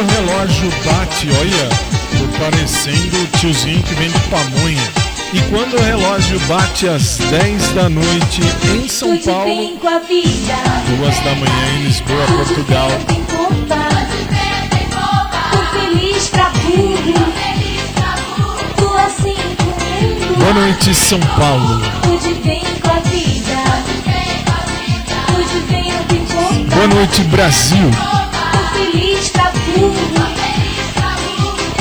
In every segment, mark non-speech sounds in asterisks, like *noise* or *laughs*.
O relógio bate, olha, tô parecendo o tiozinho que vende pamonha. E quando o relógio bate às 10 da noite em São Paulo, duas da manhã em Lisboa, Portugal. Boa noite, São Paulo. Boa noite, Brasil.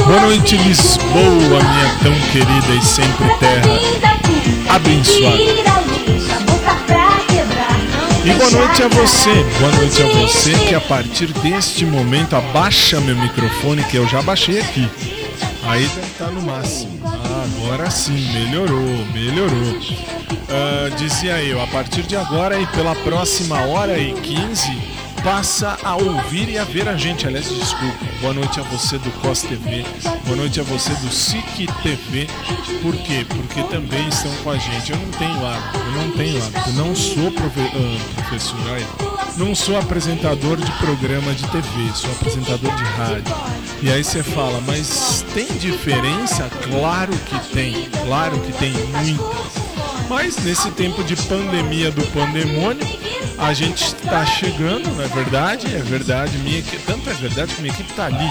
Boa noite, Lisboa, minha tão querida e sempre terra abençoada. E boa noite a você, boa noite a você que a partir deste momento abaixa meu microfone, que eu já baixei aqui. Aí deve estar no máximo. Ah, agora sim, melhorou, melhorou. Ah, dizia eu, a partir de agora e pela próxima hora e 15, passa a ouvir e a ver a gente. Aliás, desculpa. Boa noite a você do COS TV. Boa noite a você do SIC TV. Por quê? Porque também estão com a gente. Eu não tenho hábito, eu não tenho hábito. Não sou profe ah, professor, não sou apresentador de programa de TV, sou apresentador de rádio. E aí você fala, mas tem diferença? Claro que tem, claro que tem muitas. Mas nesse tempo de pandemia do pandemônio, a gente está chegando, não é verdade? É verdade, minha equipe, tanto é verdade que minha equipe está ali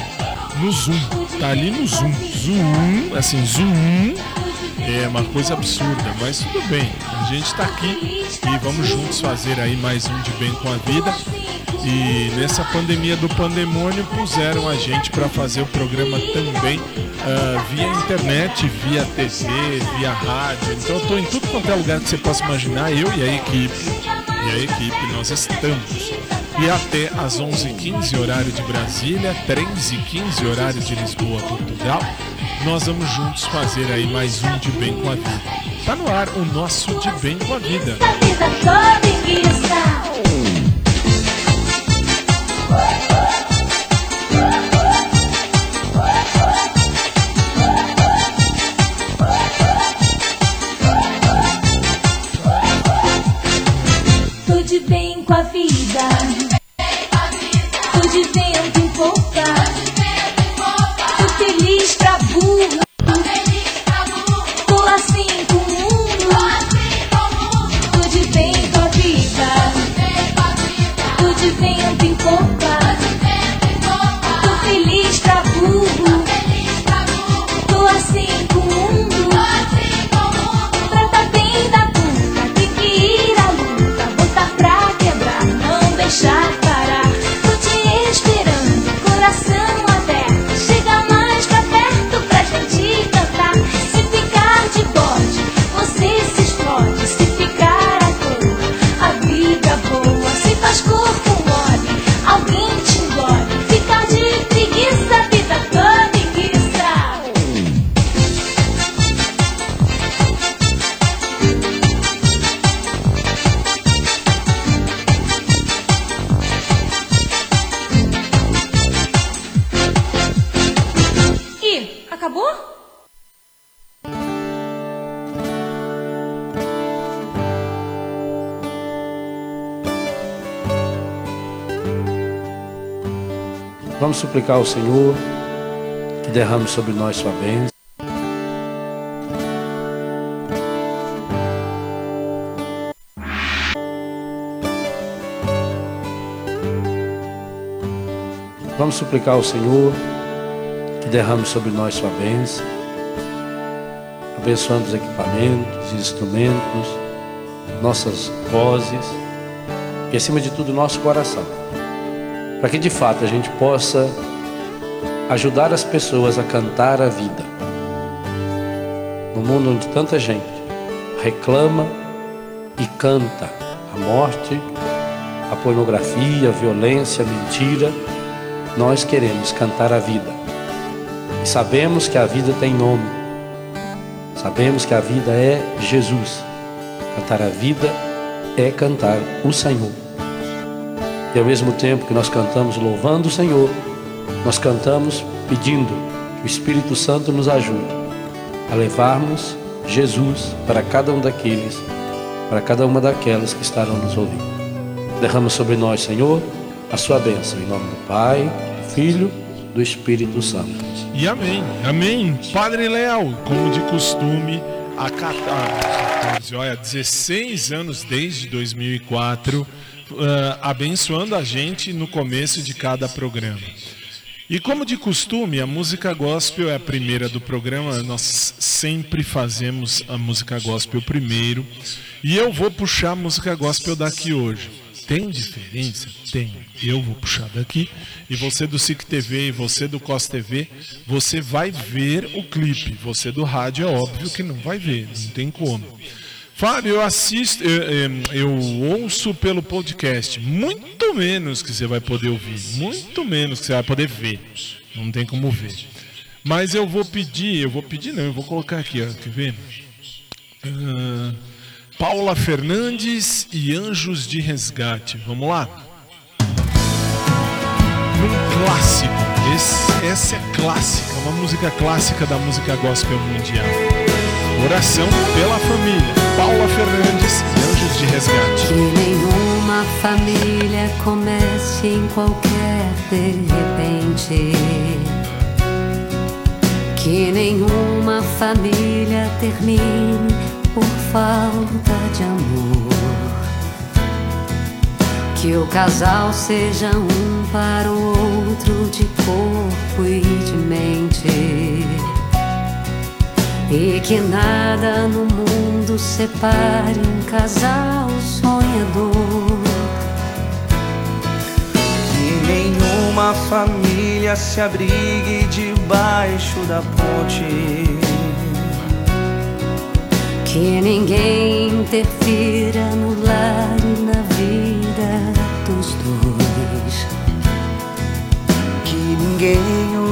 no Zoom, tá ali no Zoom, Zoom, assim, Zoom. É uma coisa absurda, mas tudo bem. A gente está aqui e vamos juntos fazer aí mais um de bem com a vida. E nessa pandemia do pandemônio puseram a gente para fazer o programa também ah, via internet, via TV, via rádio. Então eu tô em tudo quanto é lugar que você possa imaginar, eu e a equipe. E a equipe, nós estamos. E até às 11h15, horário de Brasília, 13h15, horário de Lisboa, Portugal, nós vamos juntos fazer aí mais um de bem com a vida. Tá no ar o nosso de bem com a vida. suplicar ao Senhor que derrame sobre nós sua bênção. Vamos suplicar ao Senhor que derrame sobre nós sua bênção, abençoando os equipamentos, instrumentos, nossas vozes e, acima de tudo, nosso coração, para que de fato a gente possa ajudar as pessoas a cantar a vida. No mundo onde tanta gente reclama e canta a morte, a pornografia, a violência, a mentira, nós queremos cantar a vida. E sabemos que a vida tem nome. Sabemos que a vida é Jesus. Cantar a vida é cantar o Senhor. E ao mesmo tempo que nós cantamos louvando o Senhor, nós cantamos pedindo que o Espírito Santo nos ajude a levarmos Jesus para cada um daqueles, para cada uma daquelas que estarão nos ouvindo. Derrama sobre nós, Senhor, a sua bênção, em nome do Pai, do Filho, do Espírito Santo. E amém, amém. Padre Léo, como de costume, a 14, olha, 16 anos desde 2004, uh, abençoando a gente no começo de cada programa. E como de costume, a música gospel é a primeira do programa, nós sempre fazemos a música gospel primeiro. E eu vou puxar a música gospel daqui hoje. Tem diferença? Tem. Eu vou puxar daqui. E você do SIC TV e você do COS TV, você vai ver o clipe. Você do rádio é óbvio que não vai ver, não tem como. Fábio, eu assisto, eu, eu, ouço pelo podcast, muito menos que você vai poder ouvir, muito menos que você vai poder ver, não tem como ver. Mas eu vou pedir, eu vou pedir não, eu vou colocar aqui, ó, quer ver? Uh, Paula Fernandes e Anjos de Resgate, vamos lá? Um clássico, Esse, essa é clássica, uma música clássica da música gospel mundial. Oração pela família. Paula Fernandes, Anjos de Resgate. Que nenhuma família comece em qualquer de repente. Que nenhuma família termine por falta de amor. Que o casal seja um para o outro de corpo e de mente e que nada no mundo separe um casal sonhador. Que nenhuma família se abrigue debaixo da ponte. Que ninguém interfira no lar e na vida dos dois. Que ninguém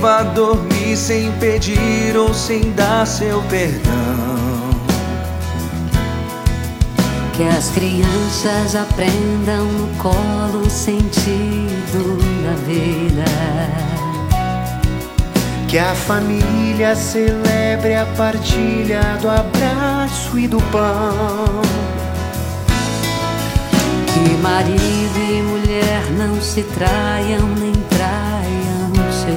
vá dormir sem pedir ou sem dar seu perdão. Que as crianças aprendam no colo o sentido da vida. Que a família celebre a partilha do abraço e do pão. Que marido e mulher não se traiam nem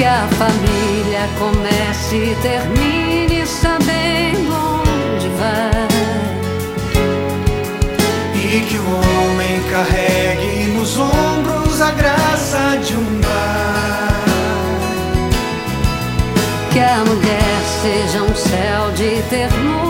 que a família comece e termine sabendo onde vai. E que o homem carregue nos ombros a graça de um lar. Que a mulher seja um céu de ternura,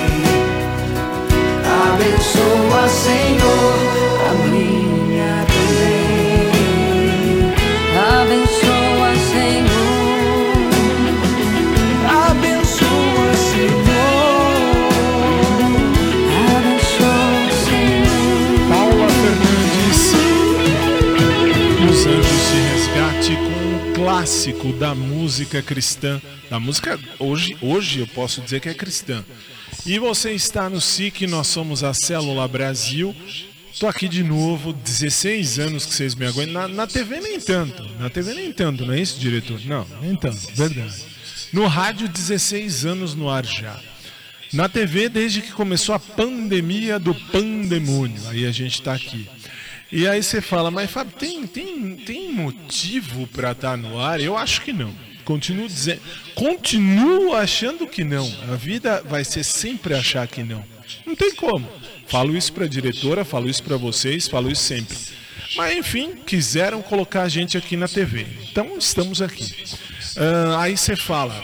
Abençoa, Senhor, a minha também. Abençoa, Senhor. Abençoa, Senhor. Abençoa, Senhor. Paula Fernandes, Os Anjos de Resgate, com um clássico da música cristã. Da música, hoje, hoje eu posso dizer que é cristã. E você está no SIC, nós somos a Célula Brasil. Tô aqui de novo, 16 anos que vocês me aguentam. Na, na TV nem tanto, na TV nem tanto, não é isso, diretor? Não, nem tanto, verdade. No rádio, 16 anos no ar já. Na TV, desde que começou a pandemia do pandemônio. Aí a gente está aqui. E aí você fala, mas Fábio, tem, tem, tem motivo para estar no ar? Eu acho que não. Continuo dizendo, continuo achando que não. A vida vai ser sempre achar que não. Não tem como. Falo isso para a diretora, falo isso para vocês, falo isso sempre. Mas enfim, quiseram colocar a gente aqui na TV. Então estamos aqui. Ah, aí você fala,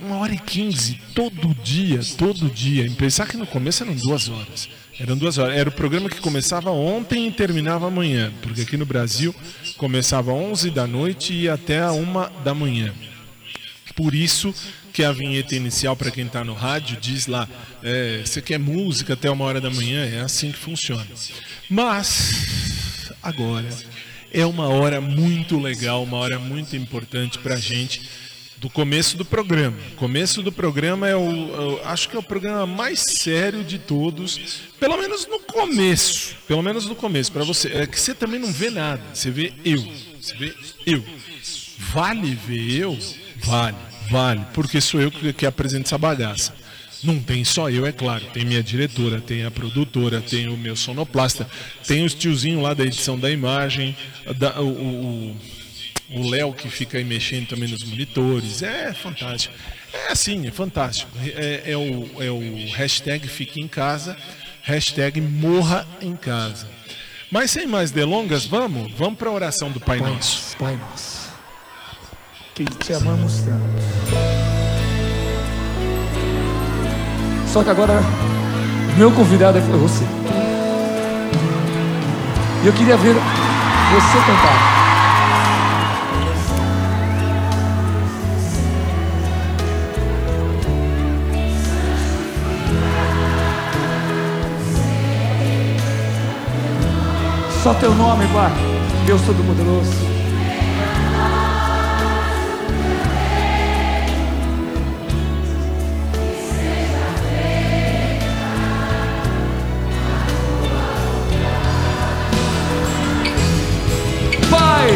uma hora e quinze, todo dia, todo dia. Em pensar que no começo eram duas horas. Eram duas horas. Era o programa que começava ontem e terminava amanhã. Porque aqui no Brasil começava às 11 da noite e até a uma da manhã. Por isso que a vinheta inicial, para quem está no rádio, diz lá: é, você quer música até uma hora da manhã? É assim que funciona. Mas, agora, é uma hora muito legal, uma hora muito importante para a gente do começo do programa. O começo do programa é o, eu acho que é o programa mais sério de todos, pelo menos no começo, pelo menos no começo para você. É que você também não vê nada, você vê eu, você vê eu. Vale ver eu? Vale, vale, porque sou eu que, que apresento essa bagaça. Não tem só eu, é claro. Tem minha diretora, tem a produtora, tem o meu sonoplasta, tem os tiozinhos lá da edição da imagem, da, o, o, o Léo que fica aí mexendo também nos monitores. É fantástico. É assim, é fantástico. É, é o, é o hashtag Fique em Casa, hashtag Morra em Casa. Mas sem mais delongas, vamos? Vamos para a oração do Pai Nosso. Pai nosso, que te amamos tanto. Só que agora, meu convidado é você. E eu queria ver você cantar. Só teu nome, Pai. Deus Todo-Poderoso. Pai!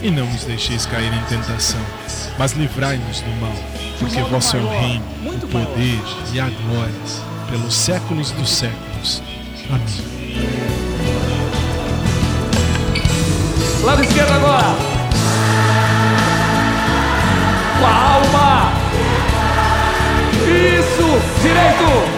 e não nos deixeis cair em tentação, mas livrai-nos do mal, porque vosso é o reino, o poder e a glória, pelos séculos dos séculos. Amém. Lado esquerdo agora. Com a alma. Isso. Direito.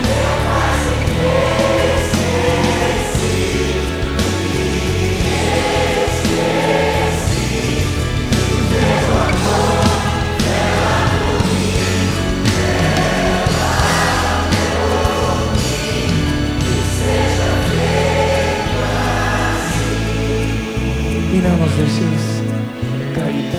Não nos deixeis cair.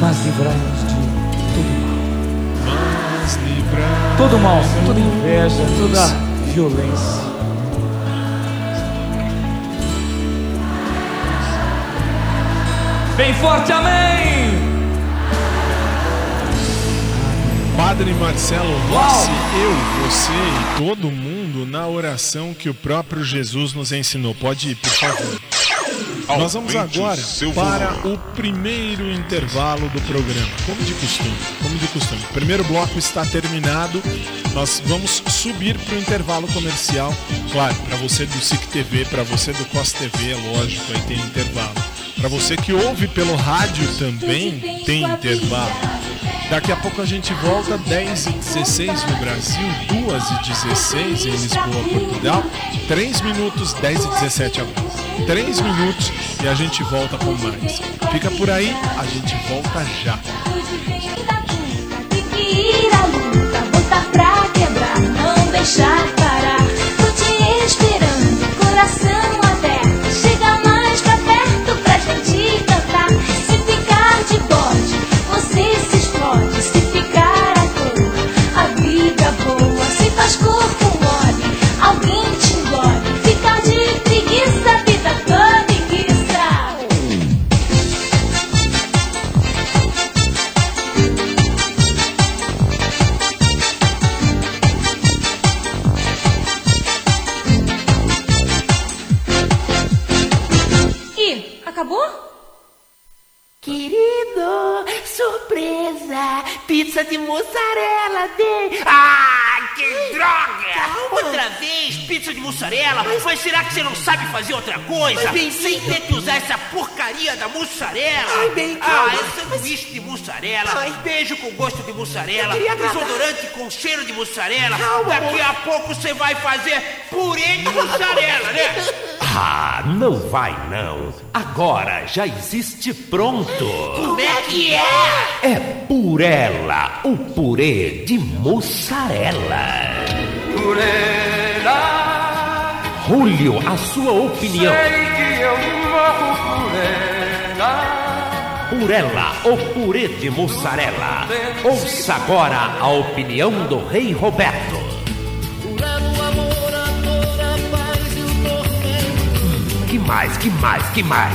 Mas livrai-nos de todo mal. Todo mal, toda inveja, toda violência. Bem forte, amém! Padre Marcelo Rossi, eu, você e todo mundo na oração que o próprio Jesus nos ensinou. Pode ir, por favor. Nós vamos agora para o primeiro intervalo do programa, como de costume. Como de costume. O primeiro bloco está terminado. Nós vamos subir para o intervalo comercial. Claro, para você do SIC TV, para você do COS TV, é lógico, aí tem intervalo. Para você que ouve pelo rádio também tem intervalo. Daqui a pouco a gente volta, 10 e 16 no Brasil, 2 e 16 em Lisboa, Portugal. 3 minutos, 10 e 17 agora. 3 minutos e a gente volta com mais. Fica por aí, a gente volta já. Deixar parar. Tô te esperando, coração de mussarela? Mas será que você não sabe fazer outra coisa? Sem ter que usar essa porcaria da mussarela? Ai, bem, ah, calma. é sanduíche de mussarela, Ai. beijo com gosto de mussarela, desodorante com cheiro de mussarela. Calma, Daqui amor. a pouco você vai fazer purê de mussarela, né? *laughs* Ah, não vai não. Agora já existe pronto. Como é que é? É Purela, o purê de mussarela. Julio, a sua opinião. que eu morro por ela. Purela, o purê de mussarela. Ouça agora a opinião do Rei Roberto. Hum, Que mais, que mais, que mais?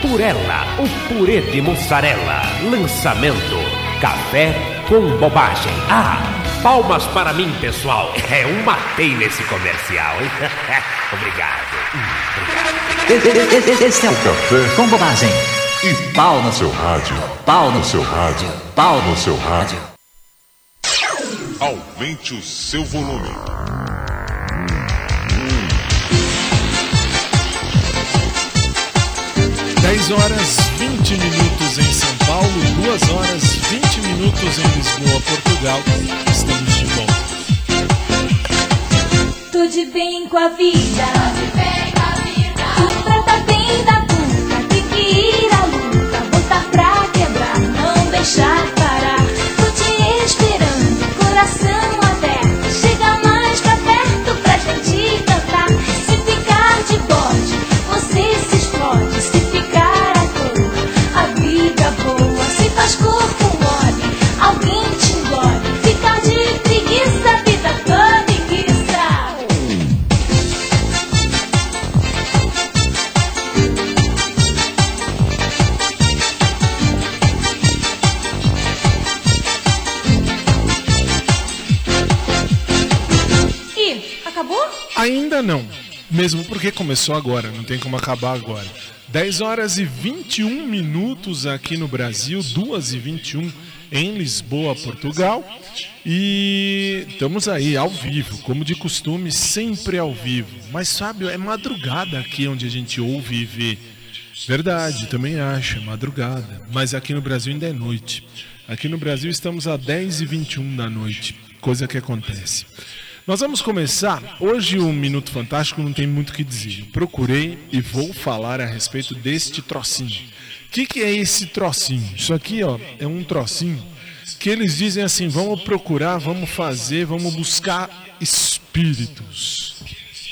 Purela, o purê de mussarela. Lançamento Café com bobagem. Ah, palmas para mim, pessoal. É um matei nesse comercial, hein? *laughs* Obrigado. Obrigado. Esse é o Café com Bobagem. E pau no seu rádio. Pau no seu rádio. Pau no seu rádio. Aumente o seu volume. 10 horas 20 minutos em São Paulo, 2 horas 20 minutos em Lisboa, Portugal. Estamos de volta. Tô de bem com a vida. Tô de bem com a vida. Tu trata bem da puta. Tem que ir à luta. Botar pra quebrar. Não deixar parar. Mesmo porque começou agora, não tem como acabar agora. 10 horas e 21 minutos aqui no Brasil, 2 e 21 em Lisboa, Portugal. E estamos aí ao vivo, como de costume, sempre ao vivo. Mas sabe, é madrugada aqui onde a gente ouve e vê. Verdade, também acho, é madrugada. Mas aqui no Brasil ainda é noite. Aqui no Brasil estamos a 10 e 21 da noite, coisa que acontece. Nós vamos começar. Hoje o Minuto Fantástico não tem muito o que dizer. Procurei e vou falar a respeito deste trocinho. O que, que é esse trocinho? Isso aqui ó, é um trocinho que eles dizem assim: vamos procurar, vamos fazer, vamos buscar espíritos.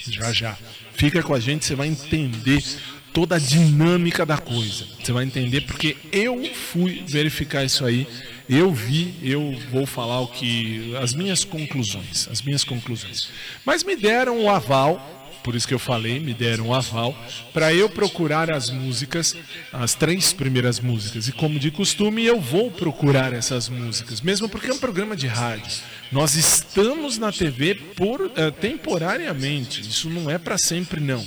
Já já. Fica com a gente, você vai entender toda a dinâmica da coisa. Você vai entender porque eu fui verificar isso aí, eu vi, eu vou falar o que as minhas conclusões, as minhas conclusões. Mas me deram o aval, por isso que eu falei, me deram o aval para eu procurar as músicas, as três primeiras músicas. E como de costume, eu vou procurar essas músicas, mesmo porque é um programa de rádio. Nós estamos na TV por eh, temporariamente. Isso não é para sempre não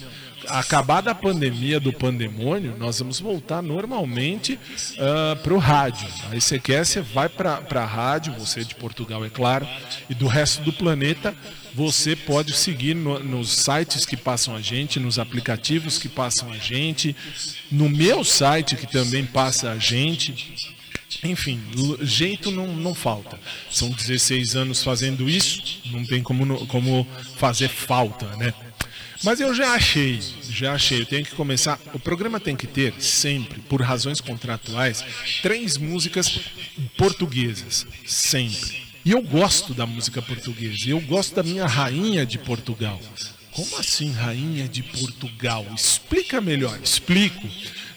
acabada a pandemia do pandemônio, nós vamos voltar normalmente uh, para o rádio. Aí você quer, você vai para a rádio, você de Portugal, é claro, e do resto do planeta, você pode seguir no- nos sites que passam a gente, nos aplicativos que passam a gente, no meu site que também passa a gente. Enfim, jeito não, não falta. São 16 anos fazendo isso, não tem como, como fazer falta, né? Mas eu já achei, já achei. Eu tenho que começar. O programa tem que ter sempre, por razões contratuais, três músicas portuguesas, sempre. E eu gosto da música portuguesa. Eu gosto da minha rainha de Portugal. Como assim, rainha de Portugal? Explica melhor. Explico.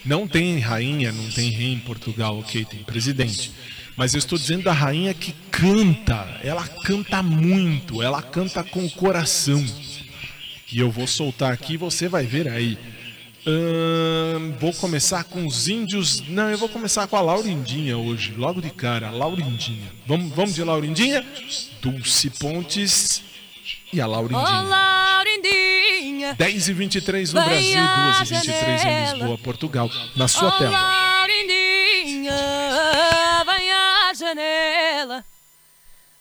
Não tem rainha, não tem rei em Portugal, ok? Tem presidente. Mas eu estou dizendo da rainha que canta. Ela canta muito. Ela canta com o coração. E eu vou soltar aqui, você vai ver aí. Ahn, vou começar com os índios. Não, eu vou começar com a Laurindinha hoje, logo de cara, a Laurindinha. Vamos, vamos de Laurindinha? Dulce Pontes e a Laurindinha. Laurindinha. 10 e 23 no Brasil, à 2 e 23 em. Lisboa, Portugal. Na sua Oh, tela. Laurindinha, vem à janela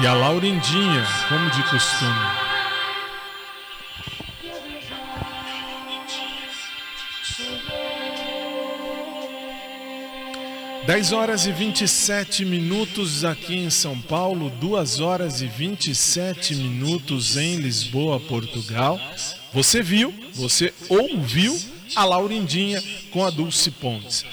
E a Laurindinha, como de costume. 10 horas e 27 minutos aqui em São Paulo, 2 horas e 27 minutos em Lisboa, Portugal. Você viu, você ouviu a Laurindinha com a Dulce Pontes.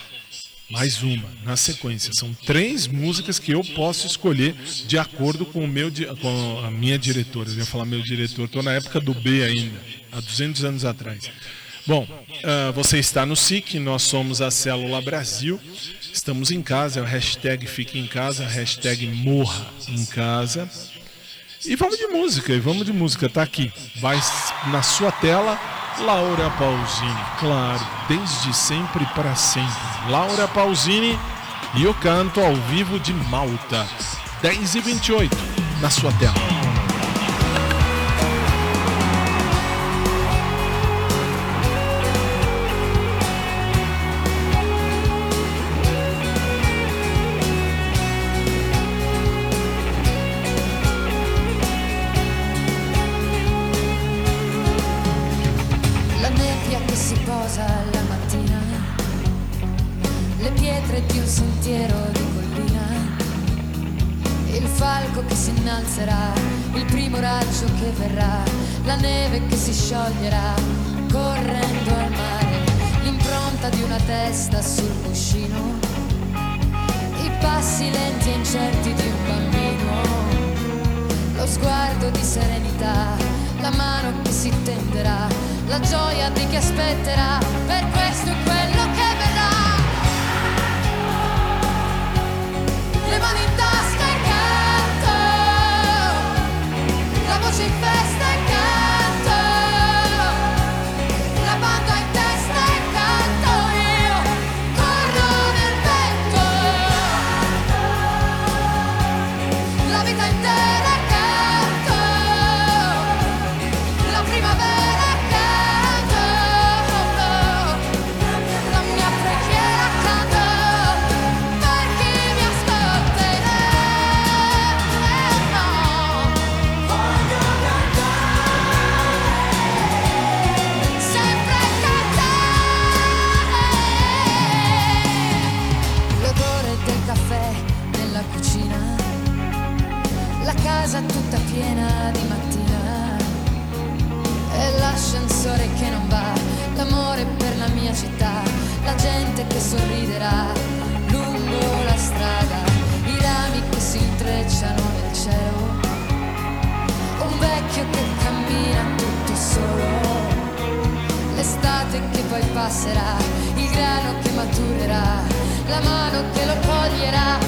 Mais uma, na sequência. São três músicas que eu posso escolher de acordo com, o meu, com a minha diretora. Eu ia falar meu diretor, estou na época do B ainda, há 200 anos atrás. Bom, uh, você está no SIC, nós somos a Célula Brasil, estamos em casa, é o hashtag Fique em Casa, hashtag Morra em Casa. E vamos de música, e vamos de música, tá aqui. Vai na sua tela, Laura Pausini, claro, desde sempre para sempre. Laura Pausini e eu canto ao vivo de Malta, 10 e 28 na sua tela. passerà, il grano che maturerà, la mano che lo coglierà.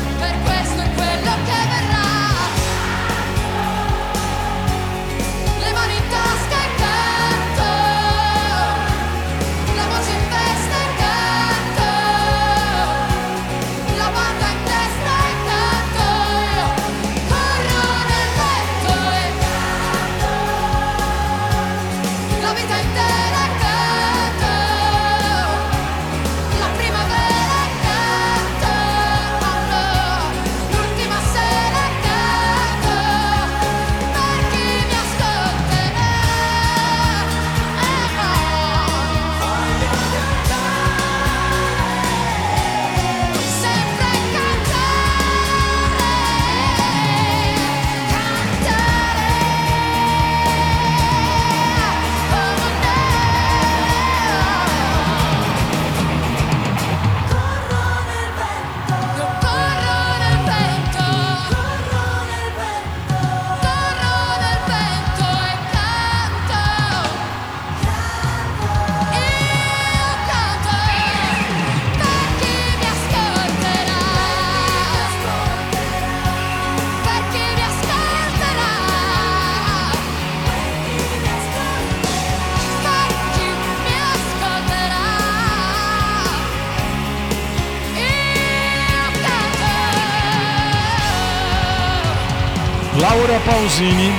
Pausini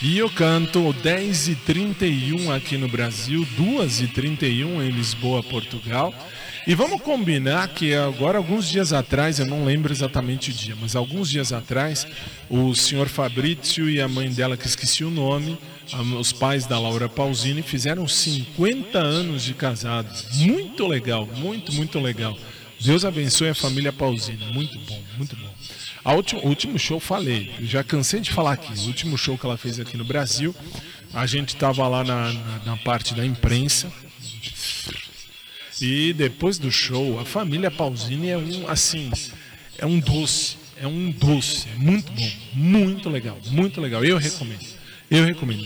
E eu canto 10h31 aqui no Brasil, 2h31 em Lisboa, Portugal. E vamos combinar que agora, alguns dias atrás, eu não lembro exatamente o dia, mas alguns dias atrás, o senhor Fabrício e a mãe dela, que esqueci o nome, os pais da Laura Pausini, fizeram 50 anos de casados. Muito legal, muito, muito legal. Deus abençoe a família Pausini. Muito bom, muito bom. A o último show falei, já cansei de falar aqui. O último show que ela fez aqui no Brasil, a gente estava lá na, na, na parte da imprensa. E depois do show, a família Pausini é um assim, é um doce, é um doce, é muito bom, muito legal, muito legal. Eu recomendo. Eu recomendo.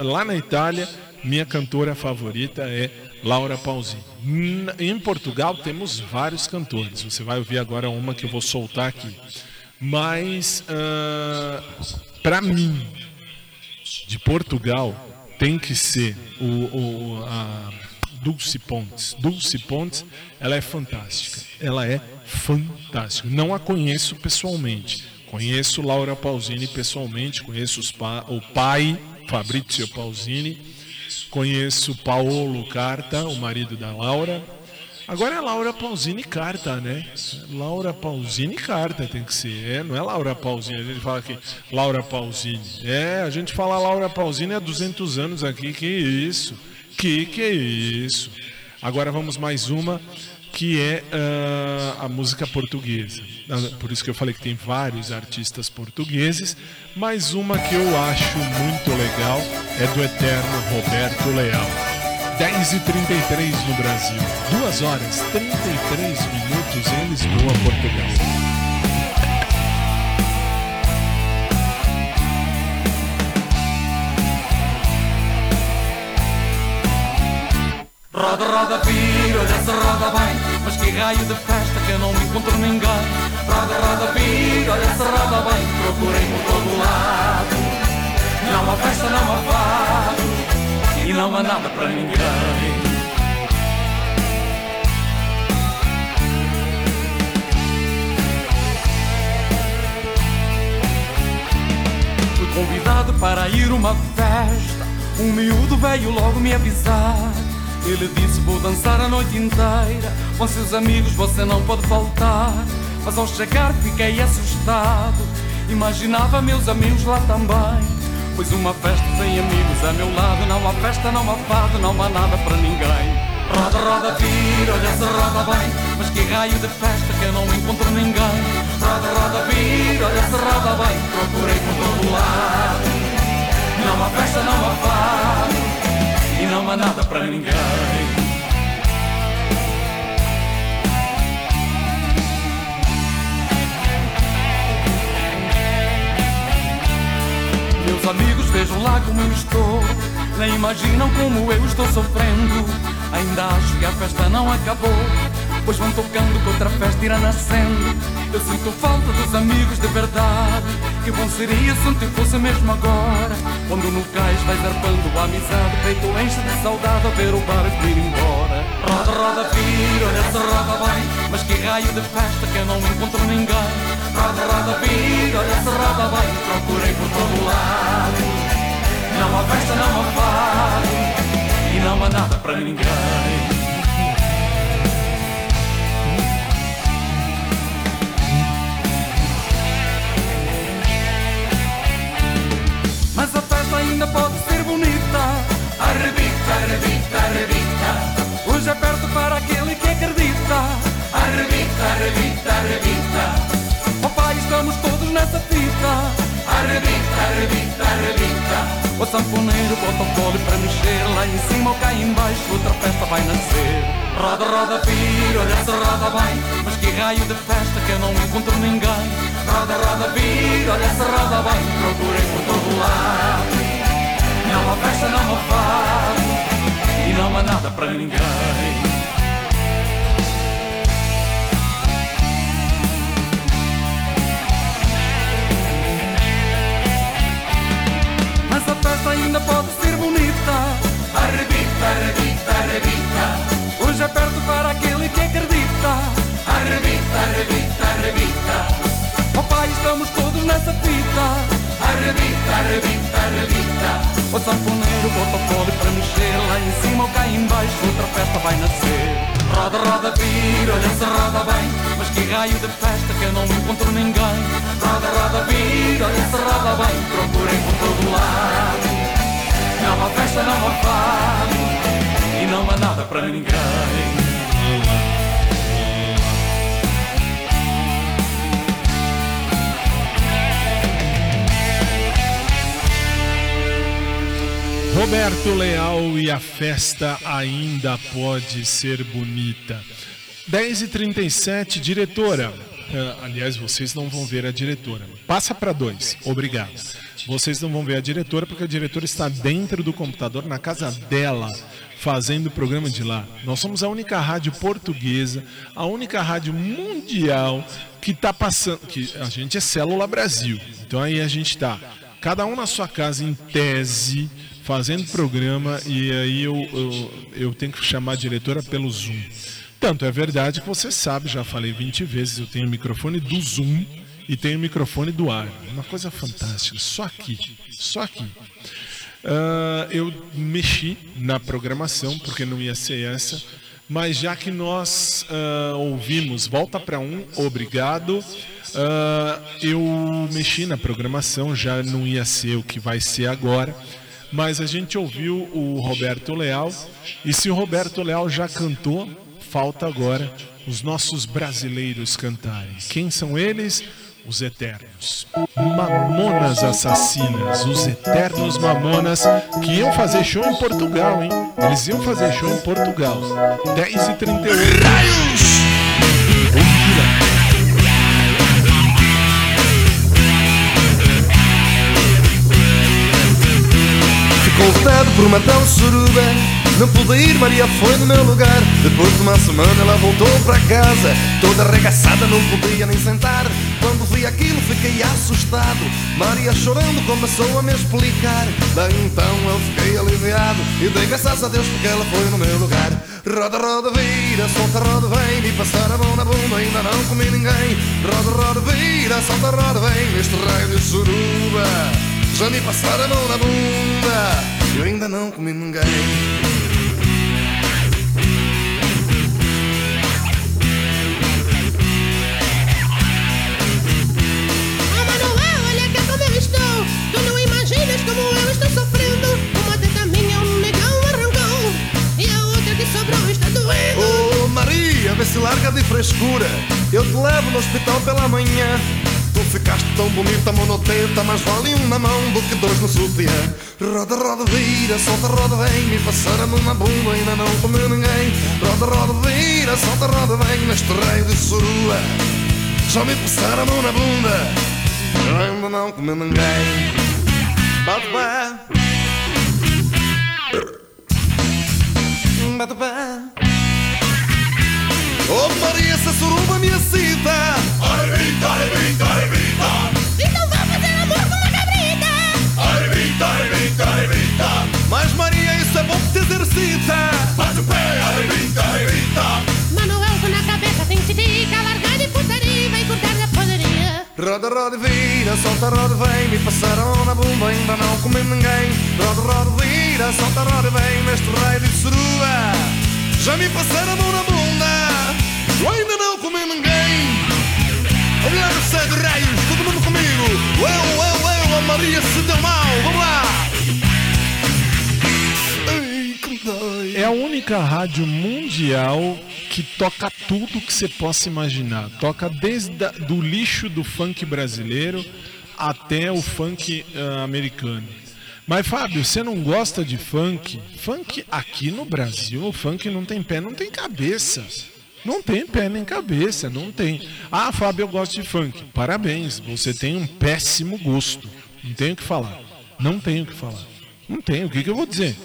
Lá na Itália, minha cantora favorita é Laura Pausini. Em Portugal temos vários cantores. Você vai ouvir agora uma que eu vou soltar aqui. Mas, uh, ah, para mim, de Portugal, tem que ser o, o, a Dulce Pontes. Dulce Pontes, ela é fantástica. Ela é fantástica. Não a conheço pessoalmente. Conheço Laura Pausini pessoalmente, conheço pa o pai, Fabrizio Pausini, conheço Paolo Carta, o marido da Laura, Agora é Laura Pausini Carta, né? Laura Pausini Carta tem que ser. É, não é Laura Pausini. A gente fala aqui Laura Pausini. É, a gente fala Laura Pausini há 200 anos aqui. Que isso? Que que é isso? Agora vamos mais uma que é uh, a música portuguesa. Por isso que eu falei que tem vários artistas portugueses, mas uma que eu acho muito legal é do eterno Roberto Leal. 10h33 no Brasil. 2 horas 33 minutos em Lisboa, Portugal. Roda, roda, vira, olha se roda bem. Mas que raio de festa que eu não encontro ninguém. Roda, roda, vira, olha se roda bem. Procurei por todo lado. Não há festa, não há fado e não há nada para ninguém. Fui convidado para ir uma festa. Um miúdo veio logo me avisar. Ele disse: Vou dançar a noite inteira. Com seus amigos você não pode faltar. Mas ao chegar fiquei assustado. Imaginava meus amigos lá também. Pois uma festa sem amigos a meu lado Não há festa, não há fado, não há nada para ninguém. Roda, roda, vira, olha se roda bem Mas que raio de festa que eu não encontro ninguém. Roda, roda, vira, olha se roda bem Procurei por todo lado. Não há festa, não há fado E não há nada para ninguém amigos vejam lá como eu estou. Nem imaginam como eu estou sofrendo. Ainda acho que a festa não acabou Pois vão tocando que outra festa irá nascendo. Eu sinto falta dos amigos de verdade. Que bom seria se não fosse mesmo agora. Quando no cais vai zarpando a amizade Peito enche de saudade a ver o barco ir embora. Roda, roda, vira, olha se roda bem. Mas que raio de festa que eu não encontro ninguém. Roda, roda, vira, olha se roda bem. Procurei por todo lado. Não há festa, não há fado E não há nada para ninguém ainda pode ser bonita. Arrebita, arrebita, arrebita. Hoje é perto para aquele que acredita. Arrebita, arrebita, arrebita. Oh pai, estamos todos nessa fita. Arrebita, arrebita, arrebita. O sanfoneiro bota o pole para mexer Lá em cima ou cá embaixo. Outra festa vai nascer. Roda, roda, vira, olha se roda bem Mas que raio de festa que eu não encontro ninguém. Roda, roda, vira, olha se roda bem Procurei por todo lado Não há festa, não há fado E não há nada para ninguém. Mas a festa ainda pode ser bonita. Arrebita, arrebita, arrebita. Hoje é perto para aquele que acredita. Arrebita, arrebita, arrebita. Oh estamos todos nessa fita Arrebita, arrebita, arrebita O sanfoneiro bota o para mexer Lá em cima ou cá embaixo outra festa vai nascer. Roda, roda, vira, olha se roda bem. Mas que raio de festa que eu não encontro ninguém. Roda, roda, vira, olha se roda bem. Procurem por todo lado. Não há festa, não há fado. E não há nada para ninguém Roberto Leal e a festa ainda pode ser bonita. 10h37, diretora. Uh, aliás, vocês não vão ver a diretora. Passa para dois, obrigado. Vocês não vão ver a diretora porque a diretora está dentro do computador na casa dela, fazendo o programa de lá. Nós somos a única rádio portuguesa, a única rádio mundial que está passando. Que a gente é Célula Brasil. Então aí a gente está, cada um na sua casa em tese fazendo programa e aí eu, eu, eu tenho que chamar a diretora pelo Zoom. Tanto é verdade que você sabe, já falei 20 vezes, eu tenho o microfone do Zoom e tenho o microfone do ar. Uma coisa fantástica, só aqui, só aqui. Uh, eu mexi na programação, porque não ia ser essa, mas já que nós uh, ouvimos Volta para um, obrigado, uh, eu mexi na programação, já não ia ser o que vai ser agora mas a gente ouviu o Roberto Leal e se o Roberto Leal já cantou, falta agora os nossos brasileiros cantarem. Quem são eles? Os Eternos. Mamonas Assassinas, os Eternos Mamonas, que iam fazer show em Portugal, hein? Eles iam fazer show em Portugal. 10 e 38 Raios! Por uma tal suruba. Não pude ir, Maria foi no meu lugar. Depois de uma semana ela voltou para casa. Toda arregaçada, não podia nem sentar. Quando vi aquilo fiquei assustado. Maria chorando começou a me explicar. Daí então eu fiquei aliviado. E dei graças a Deus porque ela foi no meu lugar. Roda, roda, vira, solta, roda, vem. Me passar a mão na bunda, ainda não comi ninguém. Roda, roda, vira, solta, roda, vem. Neste raio de suruba já me passaram a mão na bunda. Eu ainda não comi ninguém Oh Manuel, olha cá como eu estou. Tu não imaginas como eu estou sofrendo. Uma teta minha um negão arrancou E a outra que sobrou está doendo. Oh Maria, vê se larga de frescura. Eu te levo no hospital pela manhã Tu ficaste tão bonita, monoteta Mas vale um na mão do que dois no sutiã. Roda, roda, vira, solta, roda, vem Me passaram na bunda, ainda não comeu ninguém. Roda, roda, vira, solta, roda, vem Neste rei de surua. Já me passaram na bunda Ainda não comeu ninguém. Bate pé. Bate pé. Oh Maria, essa suruba me excita. Arrebita, arrebita, arrebita arrebita Mas Maria, isso é bom que te exercita Bate o pé, arrebita, arrebita. Manuel, na cabeça tem titica Largar de putaria vai cortar na padaria. Roda, roda, vira, solta, roda, vem. Me passaram na bunda, ainda não comi ninguém. Roda, roda, vira, solta, roda, vem. Neste raio de surua Já me passaram a mão na bunda Eu ainda não comi ninguém. No céu de raios, todo mundo comigo. Eu, eu, eu, a Maria se deu mal. Vamos lá É a única rádio mundial que toca tudo que você possa imaginar. Toca desde a, do lixo do funk brasileiro até o funk ah, americano. Mas Fábio, você não gosta de funk? Funk aqui no Brasil, o funk não tem pé, não tem cabeça. Não tem pé nem cabeça, não tem. Ah, Fábio, eu gosto de funk. Parabéns, você tem um péssimo gosto. Não tenho o que falar. Não tenho o que falar. Não tenho. O que, que eu vou dizer?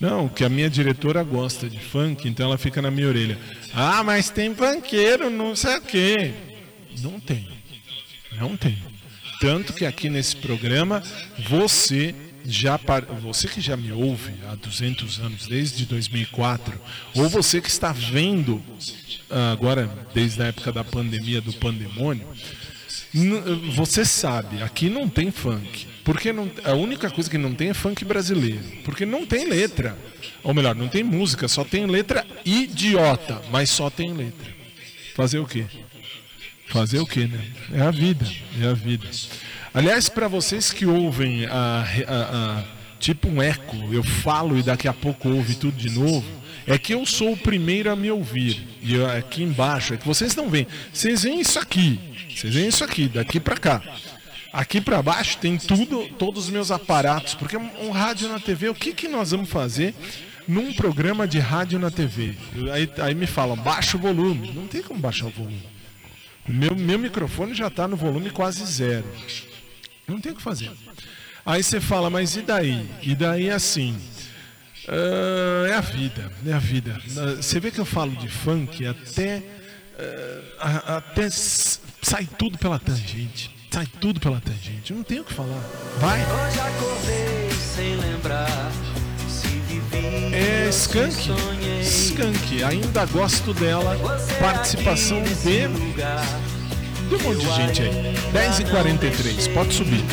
Não, que a minha diretora gosta de funk, então ela fica na minha orelha. Ah, mas tem funkeiro, não sei o quê. Não tem. Não tem. Tanto que aqui nesse programa, você já você que já me ouve há 200 anos, desde 2004, ou você que está vendo ah, agora desde a época da pandemia do pandemônio, Você sabe, aqui não tem funk. Porque não, a única coisa que não tem é funk brasileiro. Porque não tem letra. Ou melhor, não tem música, só tem letra idiota, mas só tem letra. Fazer o quê? Fazer o quê, né? É a vida, é a vida. Aliás, para vocês que ouvem a, a- a- tipo um eco, eu falo e daqui a pouco ouve tudo de novo, é que eu sou o primeiro a me ouvir. E aqui embaixo, é que vocês não veem. Vocês veem isso aqui, vocês veem isso aqui, daqui para cá. Aqui para baixo tem tudo, todos os meus aparatos, porque um, rádio na TV, o que, que nós vamos fazer num programa de rádio na TV? Aí, aí me falam, baixa o volume. Não tem como baixar o volume. Meu, meu microfone já está no volume quase zero. Não tem o que fazer. Aí você fala, mas e daí? E daí assim. ah, é a vida, é a vida. Você vê que eu falo de funk até. a- até sai tudo pela tangente. Sai tudo pela tangente. Não tem o que falar. Vai. Hoje acordei sem lembrar É Skank. Skank, ainda gosto dela. Participação de. De um monte de gente aí. 10h43, pode subir.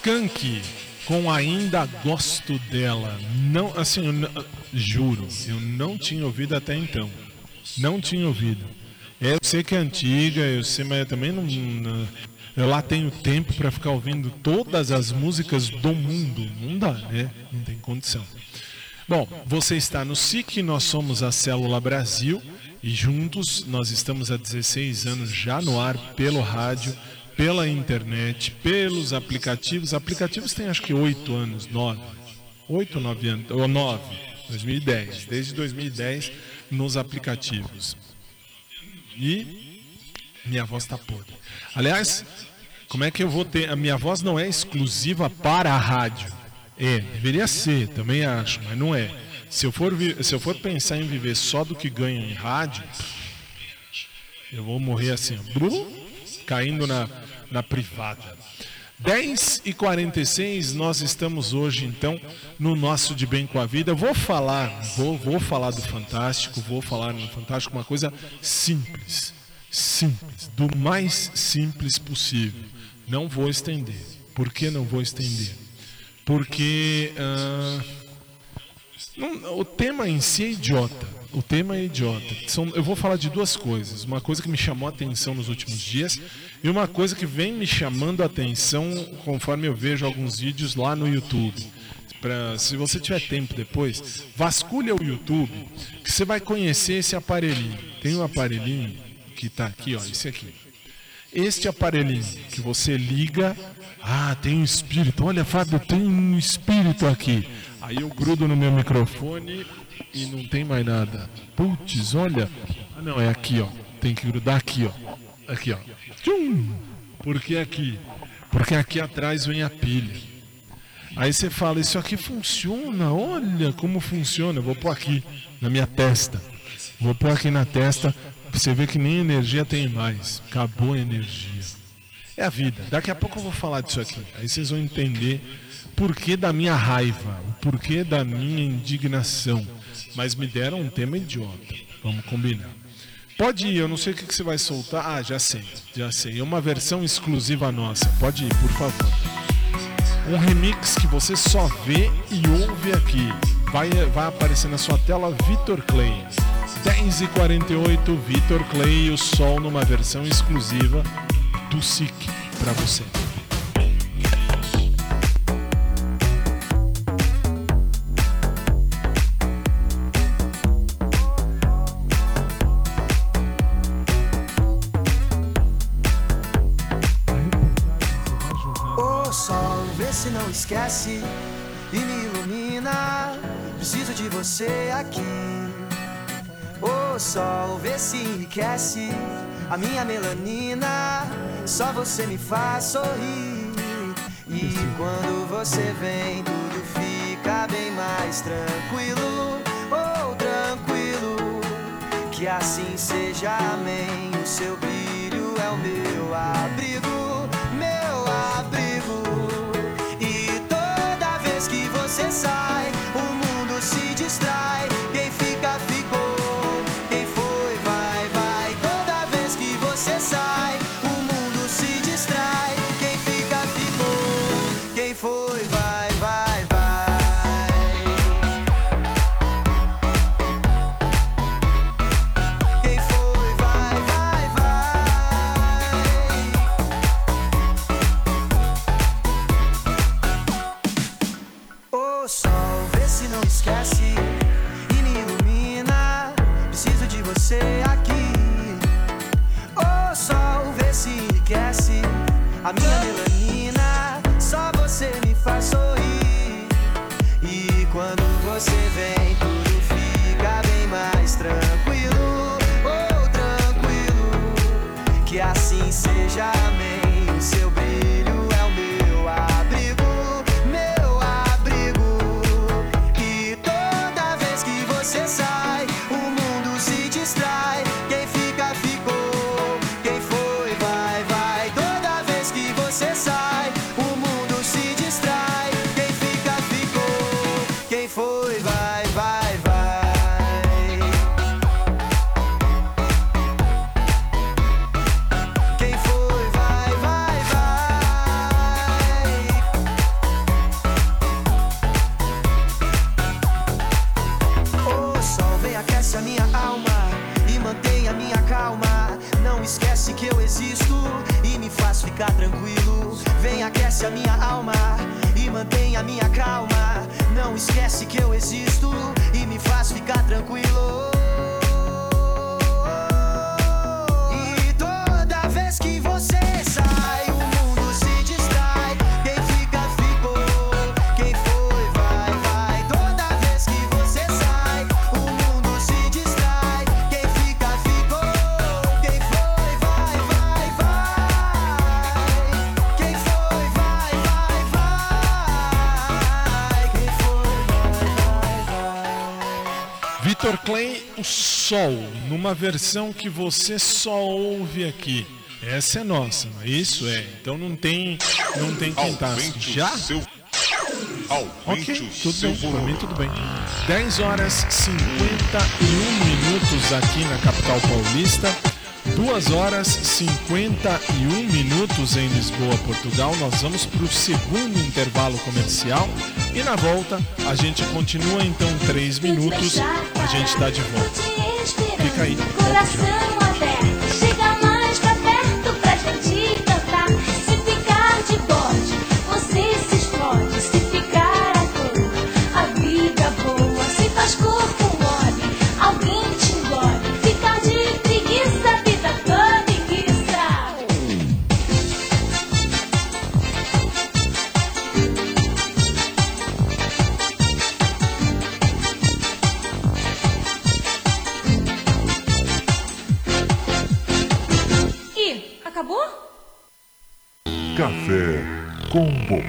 Skank com ainda gosto dela. Não, assim, eu juro, eu não tinha ouvido até então. Não tinha ouvido. Eu sei que é antiga, eu sei, mas eu também não, não- eu lá tenho tempo para ficar ouvindo todas as músicas do mundo. Não dá, né? Não tem condição. Bom, você está no SIC, nós somos a Célula Brasil e juntos nós estamos há 16 anos já no ar pelo rádio, pela internet, pelos aplicativos. Aplicativos tem acho que 8 anos, 9. 8 ou 9 anos, ou 9, 2010. Desde 2010 nos aplicativos. E minha voz está podre. Aliás, como é que eu vou ter. A minha voz não é exclusiva para a rádio. É, deveria ser, também acho, mas não é. Se eu for, se eu for pensar em viver só do que ganho em rádio, eu vou morrer assim, ó, caindo na, na privada. 10 e 46 nós estamos hoje então no nosso De Bem com a Vida. Vou falar, vou, vou falar do Fantástico, vou falar no Fantástico uma coisa simples, simples, do mais simples possível. Não vou estender. Por que não vou estender? Porque ah, não, o tema em si é idiota. O tema é idiota. São, eu vou falar de duas coisas. Uma coisa que me chamou a atenção nos últimos dias e uma coisa que vem me chamando a atenção conforme eu vejo alguns vídeos lá no YouTube. Pra, se você tiver tempo depois, vasculha o YouTube que você vai conhecer esse aparelhinho. Tem um aparelhinho que está aqui, ó, esse aqui. Este aparelhinho que você liga, ah, tem um espírito. Olha, Fábio, tem um espírito aqui. Aí eu grudo no meu microfone e não tem mais nada. Putz, olha. Ah, não, é aqui, ó. Tem que grudar aqui, ó. Aqui, ó. Tchum! Por que aqui? Porque aqui atrás vem a pilha. Aí você fala, isso aqui funciona, olha como funciona. Eu vou pôr aqui na minha testa. Vou pôr aqui na testa, você vê que nem energia tem mais. Acabou a energia. É a vida. Daqui a pouco eu vou falar disso aqui. Aí vocês vão entender porquê da minha raiva, o porquê da minha indignação. Mas me deram um tema idiota. Vamos combinar. Pode ir, eu não sei o que, você vai soltar. Ah, já sei, já sei. É uma versão exclusiva nossa. Pode ir, por favor. Um remix que você só vê e ouve aqui. Vai, vai aparecer na sua tela Vitor Clay. 10h48, Vitor Clay e o Sol numa versão exclusiva do SIC para você. Aqui. Ô sol, vê se enriquece a minha melanina. Só você me faz sorrir. E quando você vem, tudo fica bem mais tranquilo. Oh, tranquilo. Que assim seja, amém. O seu brilho é o meu abrigo, existo e me faz ficar tranquilo. Vem, aquece a minha alma e mantém a minha calma. Não esquece que eu existo e me faz ficar tranquilo. O Sol, numa versão que você só ouve aqui. Essa é nossa, isso é. Então não tem, não tem quem tá. Já? Ok, tudo bem, pra mim tudo bem. 10 horas 51 minutos aqui na capital paulista. 2 horas 51 minutos em Lisboa, Portugal. Nós vamos para o segundo intervalo comercial e na volta a gente continua então 3 minutos. A gente está de volta. Fica aí. Coração aberto,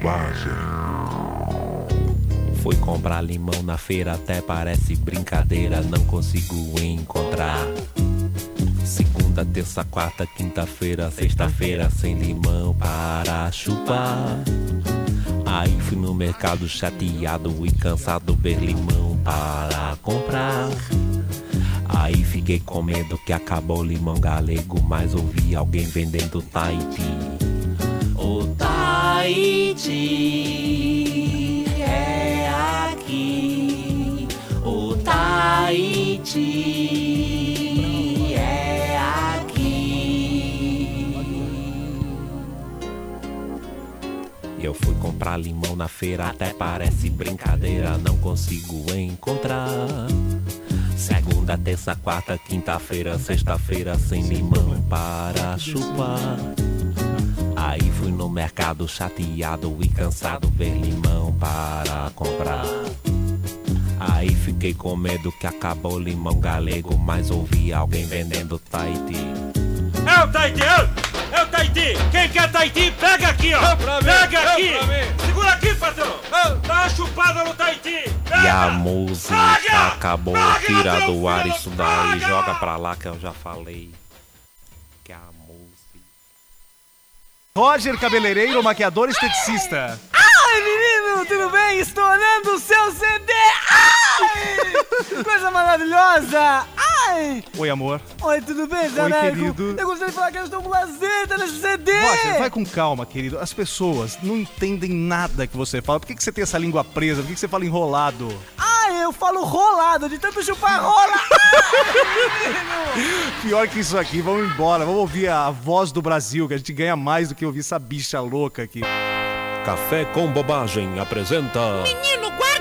bobagem. Fui comprar limão na feira, até parece brincadeira, não consigo encontrar. Segunda, terça, quarta, quinta-feira, sexta-feira, sem limão para chupar. Aí fui no mercado chateado e cansado ver limão para comprar. Aí fiquei com medo que acabou o limão galego, mas ouvi alguém vendendo Tahiti. Tahiti é aqui. O Tahiti é aqui. Eu fui comprar limão na feira, até parece brincadeira, não consigo encontrar. Segunda, terça, quarta, quinta-feira, sexta-feira, sem limão para chupar. Aí fui no mercado chateado e cansado ver limão para comprar. Aí fiquei com medo que acabou o limão galego, mas ouvi alguém vendendo Tahiti. É o Tahiti, é o- é o Tahiti. Quem quer Tahiti, pega aqui, ó. Pega aqui. Segura aqui, patrão. Dá uma chupada no Tahiti. E a música acabou, tira do ar isso daí, joga pra lá que eu já falei. Roger, cabeleireiro, maquiador esteticista. Ai, menino, tudo bem? Estou olhando o seu CD! Ai! Coisa maravilhosa! Ai! Oi, amor. Oi, tudo bem, Zé Oi, querido. Eu gostaria de falar que eu estou com lazeta nesse CD! Roger, vai com calma, querido. As pessoas não entendem nada que você fala. Por que, que você tem essa língua presa? Por que, que você fala enrolado? Ai, eu falo rolado, de tanto chupar rola! *laughs* Pior que isso aqui, vamos embora. Vamos ouvir a voz do Brasil, que a gente ganha mais do que ouvir essa bicha louca aqui. Café com Bobagem apresenta. Menino, guarda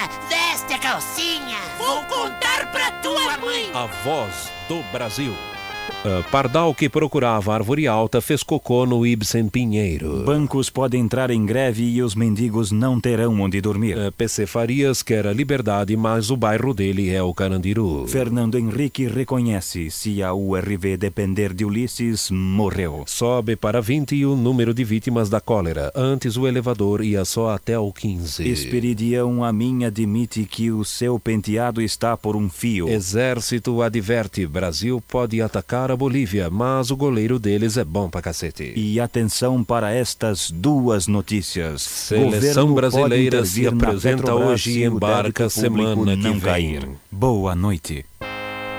menina, veste a calcinha. Vou contar pra tua mãe. A voz do Brasil. Ah, Pardal que procurava árvore alta fez cocô no Ibsen Pinheiro. Bancos podem entrar em greve e os mendigos não terão onde dormir. Ah, PC Farias quer a liberdade, mas o bairro dele é o Carandiru. Fernando Henrique reconhece: se a URV depender de Ulisses, morreu. Sobe para 20 o número de vítimas da cólera. Antes o elevador ia só até o 15. Esperidião a mim admite que o seu penteado está por um fio. Exército adverte: Brasil pode atacar a Bolívia, mas o goleiro deles é bom pra cacete. E atenção para estas duas notícias. Seleção Governo brasileira se apresenta hoje e embarca semana que não vem. cair. Boa noite.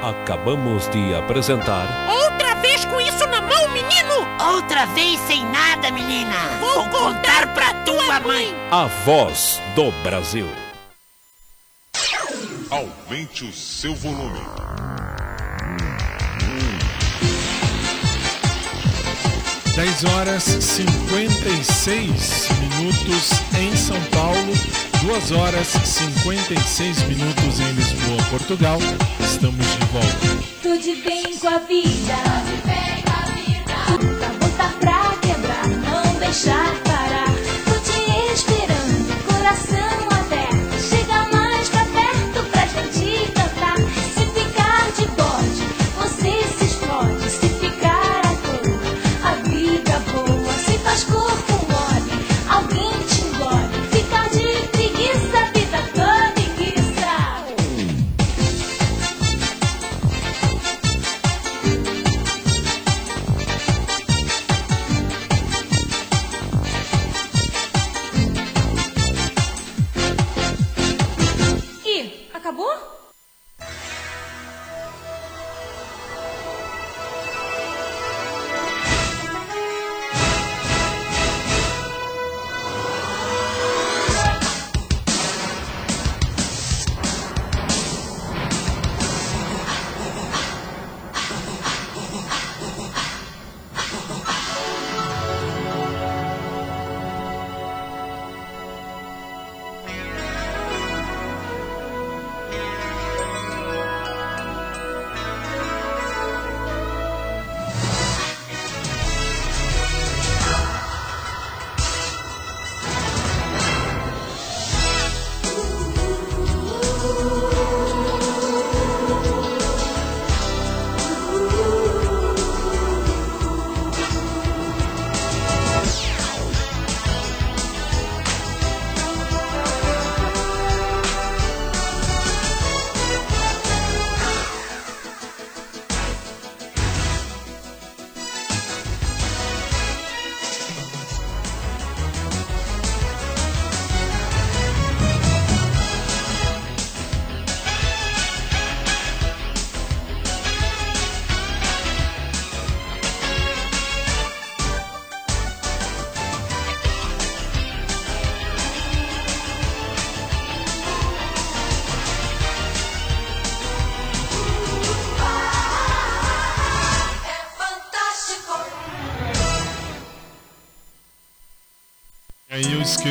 Acabamos de apresentar. Outra vez com isso na mão, menino! Outra vez sem nada, menina! Vou contar pra tua mãe! A voz do Brasil. Aumente o seu volume. 10 horas 56 minutos em São Paulo, 2 horas 56 minutos em Lisboa, Portugal. Estamos de volta. Tudo bem com a vida. Tudo bem com a vida. Botar pra quebrar, não deixar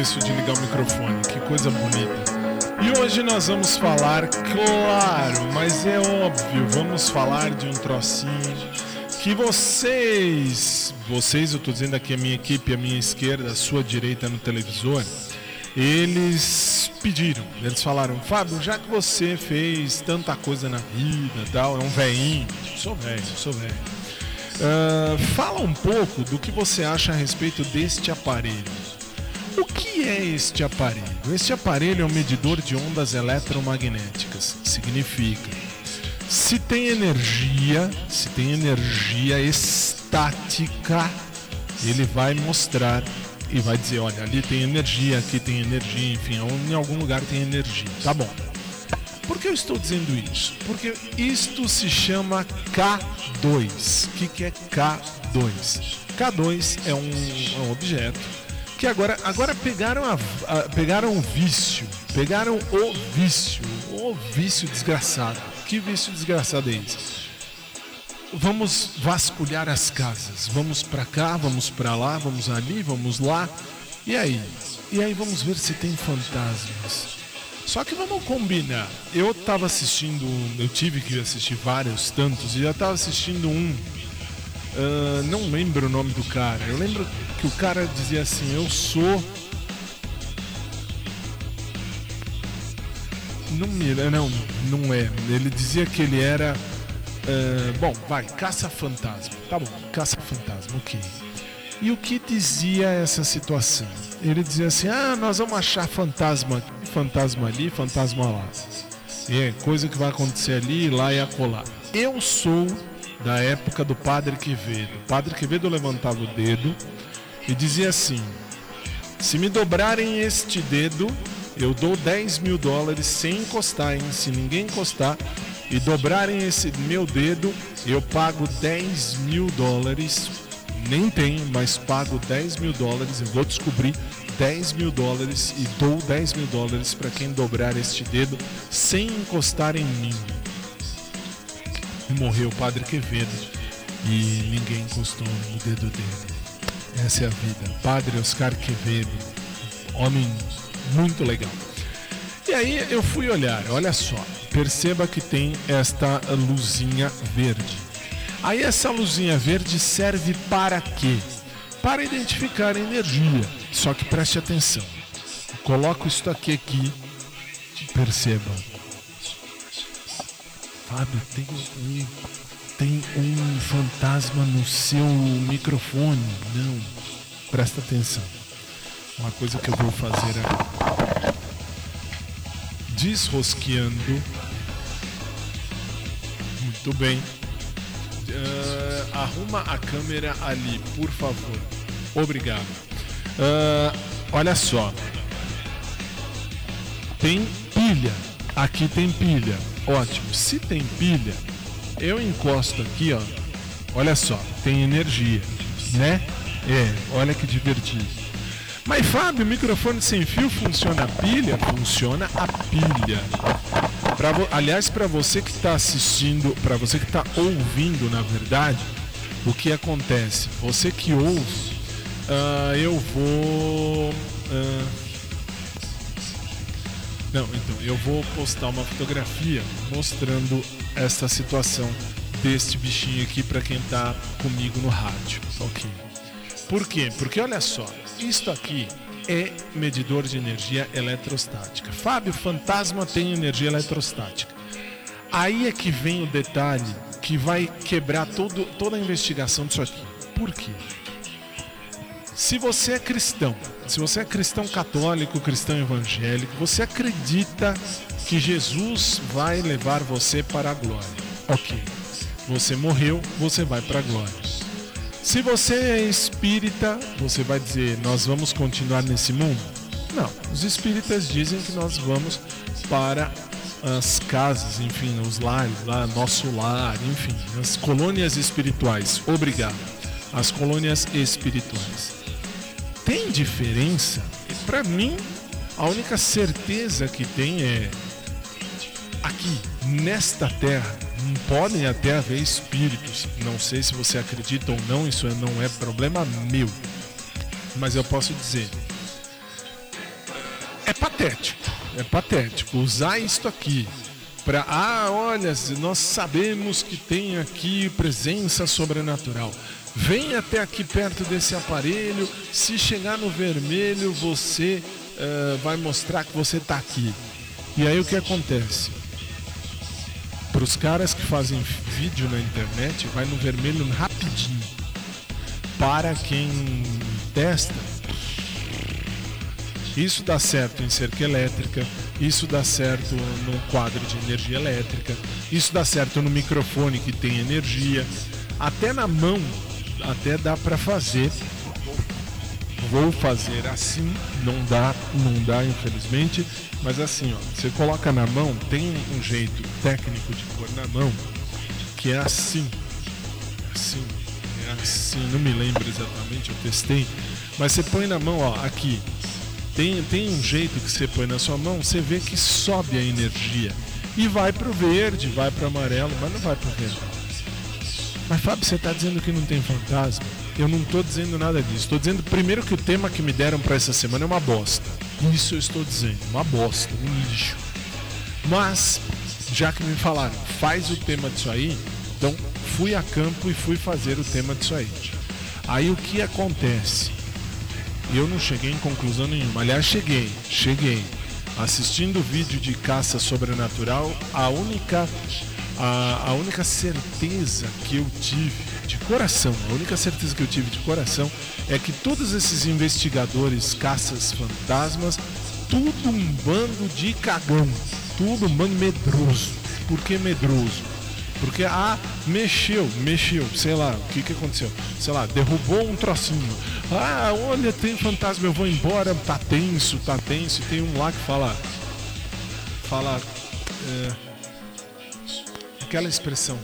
de ligar o microfone. Que coisa bonita. E hoje nós vamos falar, claro, mas é óbvio, vamos falar de um trocinho que vocês, vocês, eu tô dizendo aqui a minha equipe, a minha esquerda, a sua direita no televisor, eles pediram, eles falaram, Fábio, já que você fez tanta coisa na vida tal, é um veinho, sou velho, sou velho. Ah, fala um pouco do que você acha a respeito deste aparelho. O que é este aparelho? Este aparelho é um medidor de ondas eletromagnéticas. Significa, se tem energia, se tem energia estática, ele vai mostrar e vai dizer, olha, ali tem energia, aqui tem energia, enfim, em algum lugar tem energia. Tá bom. Por que eu estou dizendo isso? Porque isto se chama K2. O que, que é K2? K2 é um, é um objeto que agora, agora pegaram, a, a- pegaram o vício, pegaram o vício, o vício desgraçado. Que vício desgraçado é esse? Vamos vasculhar as casas, vamos pra cá, vamos pra lá, vamos ali, vamos lá. E aí? E aí vamos ver se tem fantasmas. Só que vamos combinar. Eu tava assistindo, eu tive que assistir vários tantos e eu tava assistindo um ah, não lembro o nome do cara. Eu lembro que o cara dizia assim: Eu sou. Não me não, não é. Ele dizia que ele era. ah, bom, vai, caça-fantasma. Tá bom, caça-fantasma, ok. E o que dizia essa situação? Ele dizia assim: Ah, nós vamos achar fantasma, fantasma ali, fantasma lá. É, coisa que vai acontecer ali, lá e acolá. Eu sou da época do Padre Quevedo. O Padre Quevedo levantava o dedo e dizia assim: Se me dobrarem este dedo, eu dou 10 mil dólares sem encostar, hein? Se ninguém encostar e dobrarem esse meu dedo, eu pago 10 mil dólares. Nem tenho, mas pago 10 mil dólares. Eu vou descobrir 10 mil dólares e dou 10 mil dólares para quem dobrar este dedo sem encostar em mim. Morreu o Padre Quevedo e ninguém encostou no dedo dele. Essa é a vida. Padre Oscar Quevedo, homem muito legal. E aí eu fui olhar, olha só, perceba que tem esta luzinha verde. Aí essa luzinha verde serve para quê? Para identificar energia. Só que preste atenção. Coloco isto aqui aqui, perceba. Fábio, tem um, tem um fantasma no seu microfone. Não. Presta atenção. Uma coisa que eu vou fazer agora. Desrosqueando. Muito bem. Ah, arruma a câmera ali, por favor. Obrigado. Ah, olha só. Tem pilha. Aqui tem pilha. Ótimo. Se tem pilha, eu encosto aqui, ó. Olha só, tem energia, né? É, olha que divertido. Mas Fábio, o microfone sem fio funciona a pilha? Funciona a pilha. Pra vo- aliás, para você que está assistindo, para você que está ouvindo, na verdade, o que acontece? Você que ouve, ah, eu vou. ah, não, então, eu vou postar uma fotografia mostrando essa situação deste bichinho aqui para quem tá comigo no rádio, ok? Por quê? Porque olha só, isto aqui é medidor de energia eletrostática. Fábio, fantasma tem energia eletrostática. Aí é que vem o detalhe que vai quebrar todo, toda a investigação disso aqui. Por quê? Se você é cristão, se você é cristão católico, cristão evangélico, você acredita que Jesus vai levar você para a glória. Ok. Você morreu, você vai para a glória. Se você é espírita, você vai dizer: Nós vamos continuar nesse mundo? Não. Os espíritas dizem que nós vamos para as casas, enfim, os lares, lá, nosso lar, enfim, as colônias espirituais. Obrigado. As colônias espirituais. Tem diferença? Para mim, a única certeza que tem é aqui, nesta terra, podem até haver espíritos. Não sei se você acredita ou não, isso não é problema meu. Mas eu posso dizer, patético. É patético. Usar isto aqui para ah, olha, nós sabemos que tem aqui presença sobrenatural. Vem até aqui perto desse aparelho. Se chegar no vermelho, você uh, vai mostrar que você está aqui. E aí o que acontece? Para os caras que fazem vídeo na internet, vai no vermelho rapidinho. Para quem testa, isso dá certo em cerca elétrica, isso dá certo no quadro de energia elétrica, isso dá certo no microfone que tem energia, até na mão, até dá para fazer. Vou fazer assim, não dá, não dá infelizmente, mas assim, ó, você coloca na mão, tem um jeito técnico de pôr na mão que é assim, assim, é assim, não me lembro exatamente, eu testei, mas você põe na mão, ó, aqui, tem, tem um jeito que você põe na sua mão, você vê que sobe a energia. E vai pro verde, vai pro amarelo, mas não vai pro verde. Mas Fábio, você está dizendo que não tem fantasma? Eu não estou dizendo nada disso. Estou dizendo primeiro que o tema que me deram para essa semana é uma bosta. Isso eu estou dizendo, uma bosta, um lixo. Mas, já que me falaram, faz o tema disso aí, então fui a campo e fui fazer o tema disso aí. Aí o que acontece? Eu não cheguei em conclusão nenhuma. Aliás, cheguei, cheguei. Assistindo o vídeo de caça sobrenatural, a única a, a única certeza que eu tive de coração, a única certeza que eu tive de coração é que todos esses investigadores caças fantasmas, tudo um bando de cagão, tudo um bando medroso. Por que medroso? Porque, ah, mexeu, mexeu, sei lá, o que que aconteceu? Sei lá, derrubou um trocinho. Ah, olha, tem fantasma, eu vou embora, tá tenso, tá tenso. E tem um lá que fala. Fala. É, aquela expressão.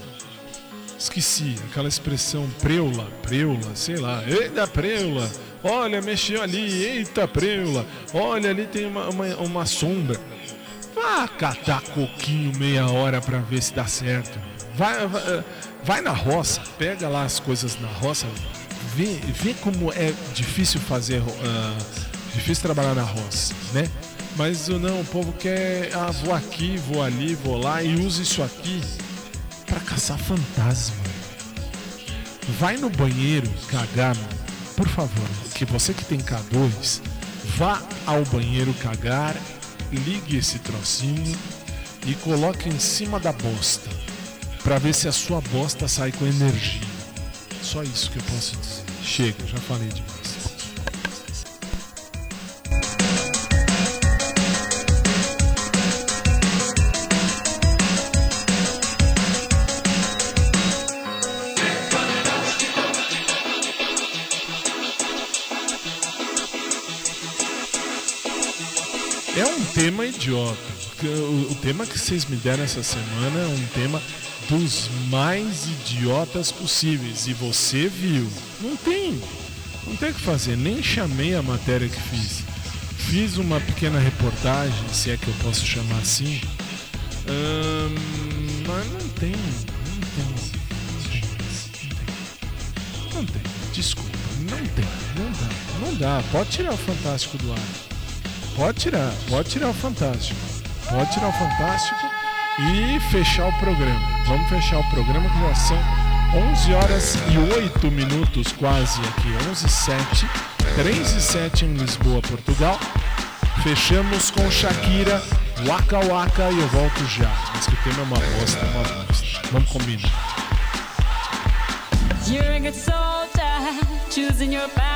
Esqueci, aquela expressão preula, preula, sei lá. Eita, preula! Olha, mexeu ali, eita, preula! Olha, ali tem uma, uma, uma sombra. Vá catar coquinho meia hora pra ver se dá certo. Vai, vai, vai na roça, pega lá as coisas na roça, vê, vê como é difícil fazer, uh, difícil trabalhar na roça, né? Mas não, o povo quer, ah, vou aqui, vou ali, vou lá e usa isso aqui para caçar fantasma. Vai no banheiro cagar, por favor, que você que tem K2, vá ao banheiro cagar, ligue esse trocinho e coloque em cima da bosta para ver se a sua bosta sai com energia. Só isso que eu posso dizer. Chega, já falei demais. Tema idiota. O, tema que vocês me deram essa semana é um tema dos mais idiotas possíveis. E você viu. Não tem. Não tem o que fazer. Nem chamei a matéria que fiz. Fiz uma pequena reportagem, se é que eu posso chamar assim. Hum, mas não tem. Não tem. Não tem. Não tem. Desculpa. Não tem. Não dá. Não dá. Pode tirar o Fantástico do ar. Pode tirar. Pode tirar o Fantástico. Pode tirar o Fantástico e fechar o programa. Vamos fechar o programa que já são 11 horas e 8 minutos quase aqui, 11 e 7, 3 e 7 em Lisboa, Portugal. Fechamos com Shakira, Waka Waka e eu volto já. Mas que o tema é uma bosta, é uma bosta. Vamos combinar. You're a good soldier, choosing your battle.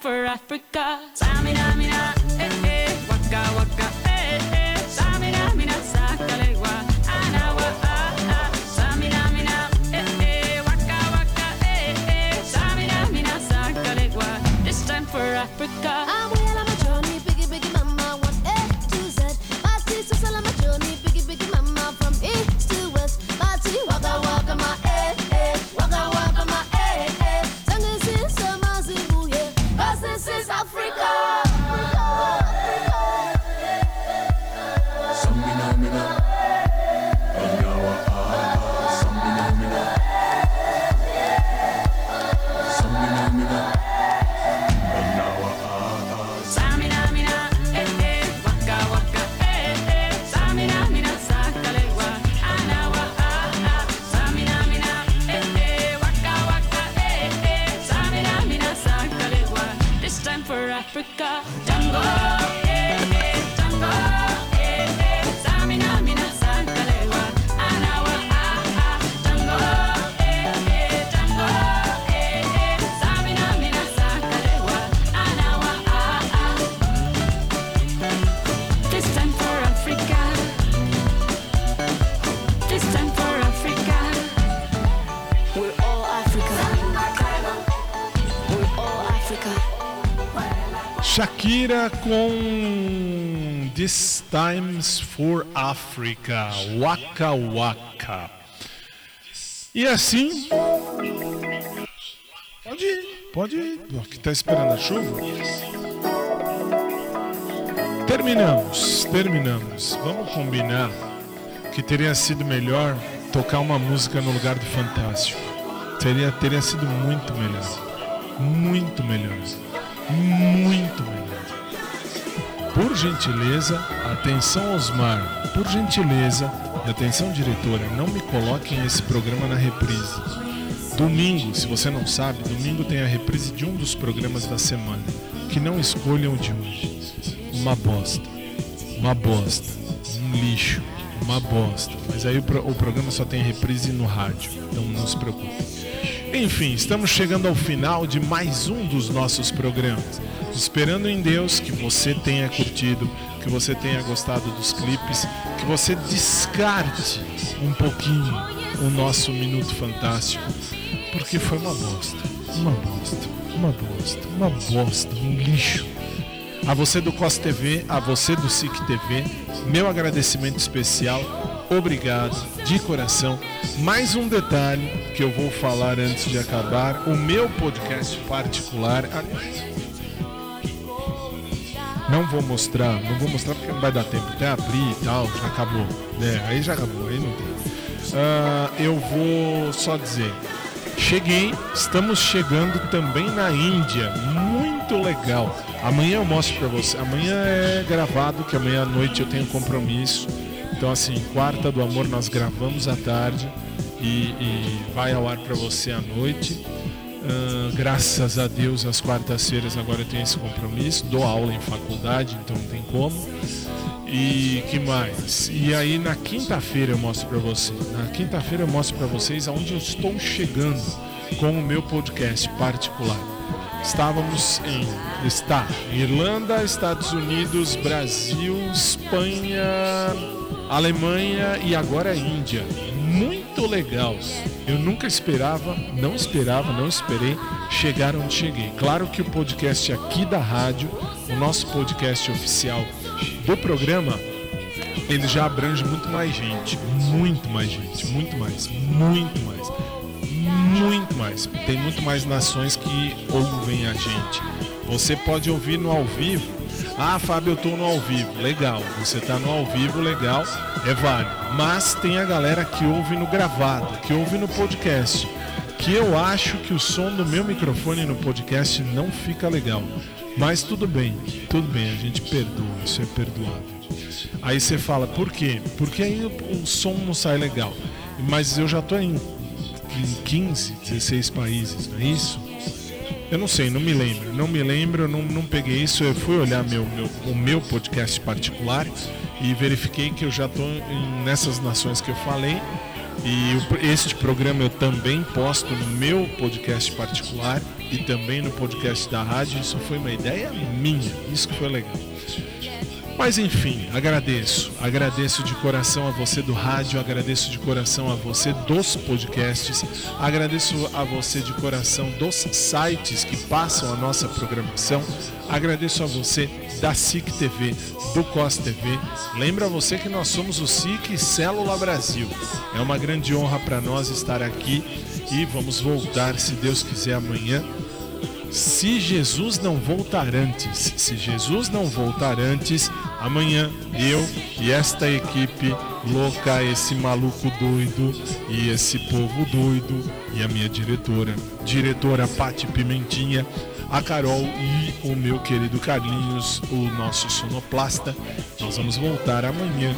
for Africa. Samina, Com This Times for Africa, Waka Waka. E assim. Pode ir, pode ir. Que tá esperando a chuva? Terminamos, terminamos. Vamos combinar que teria sido melhor tocar uma música no lugar do Fantástico. Teria, teria sido muito melhor. Muito melhor. Muito. Por gentileza, atenção Osmar, por gentileza, atenção diretora, não me coloquem esse programa na reprise. Domingo, se você não sabe, domingo tem a reprise de um dos programas da semana. Que não escolham de hoje. Uma bosta. Uma bosta. Um lixo. Uma bosta. Mas aí o, pro- o programa só tem reprise no rádio. Então não se preocupe. Enfim, estamos chegando ao final de mais um dos nossos programas. Esperando em Deus que você tenha curtido, que você tenha gostado dos clipes, que você descarte um pouquinho o nosso Minuto Fantástico, porque foi uma bosta, uma bosta, uma bosta, uma bosta, um lixo. A você do COS TV, a você do SIC TV, meu agradecimento especial, obrigado de coração. Mais um detalhe que eu vou falar antes de acabar: o meu podcast particular. aliás, Não vou mostrar, não vou mostrar porque não vai dar tempo até abrir e tal, já acabou. né? aí já acabou, aí não tem. Ah, eu vou só dizer. Cheguei, estamos chegando também na Índia. Muito legal. Amanhã eu mostro pra você. Amanhã é gravado, que amanhã à noite eu tenho compromisso. Então, assim, quarta do amor nós gravamos à tarde e, e vai ao ar pra você à noite. Ah, graças a Deus, às quartas-feiras agora eu tenho esse compromisso. Dou aula em faculdade, então não tem como. E que mais? E aí na quinta-feira eu mostro pra você. Na quinta-feira eu mostro pra vocês aonde eu estou chegando com o meu podcast particular. Estávamos em está Irlanda, Estados Unidos, Brasil, Espanha, Alemanha e agora Índia. Muito legal. Eu nunca esperava, não esperava, não esperei chegar onde cheguei. Claro que o podcast aqui da rádio, o nosso podcast oficial do programa, ele já abrange muito mais gente, muito mais gente, muito mais, muito mais, muito mais. Tem muito mais nações que ouvem a gente. Você pode ouvir no ao vivo. Ah, Fábio, eu tô no ao vivo. Legal. Você tá no ao vivo, legal. É válido. Mas tem a galera que ouve no gravado, que ouve no podcast. Que eu acho que o som do meu microfone no podcast não fica legal. Mas tudo bem, tudo bem, a gente perdoa, isso é perdoável. Aí você fala, por quê? Porque aí o, som não sai legal. Mas eu já tô em, em 15, 16 países, não é isso? Eu não sei, não me lembro. Não me lembro, não, não peguei isso. Eu fui olhar meu, meu, o meu podcast particular e verifiquei que eu já estou nessas nações que eu falei. E este programa eu também posto no meu podcast particular e também no podcast da rádio. Isso foi uma ideia minha, isso que foi legal. Mas enfim, agradeço. Agradeço de coração a você do rádio, agradeço de coração a você dos podcasts, agradeço a você de coração dos sites que passam a nossa programação, agradeço a você da SIC TV, do COS TV. Lembra você que nós somos o SIC Célula Brasil. É uma grande honra para nós estar aqui e vamos voltar, se Deus quiser, amanhã se Jesus não voltar antes, se Jesus não voltar antes, amanhã eu e esta equipe louca, esse maluco doido e esse povo doido e a minha diretora, diretora Pati Pimentinha, a Carol e o meu querido Carlinhos, o nosso sonoplasta, nós vamos voltar amanhã,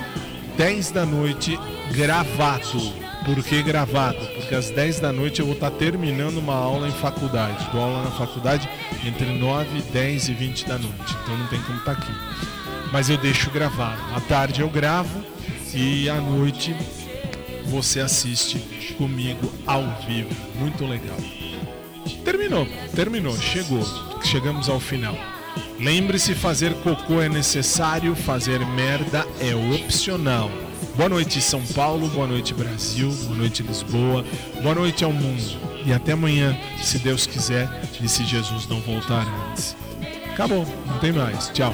10 da noite, gravado. Por que gravado? Porque às 10 da noite eu vou estar terminando uma aula em faculdade. Dou aula na faculdade entre 9, 10 e 20 da noite. Então não tem como estar aqui. Mas eu deixo gravado. À tarde eu gravo e à noite você assiste comigo ao vivo. Muito legal. Terminou, terminou, chegou. Chegamos ao final. Lembre-se, fazer cocô é necessário, fazer merda é opcional. Boa noite, São Paulo, boa noite, Brasil, boa noite, Lisboa, boa noite ao mundo. E até amanhã, se Deus quiser e se Jesus não voltar antes. Acabou, não tem mais. Tchau.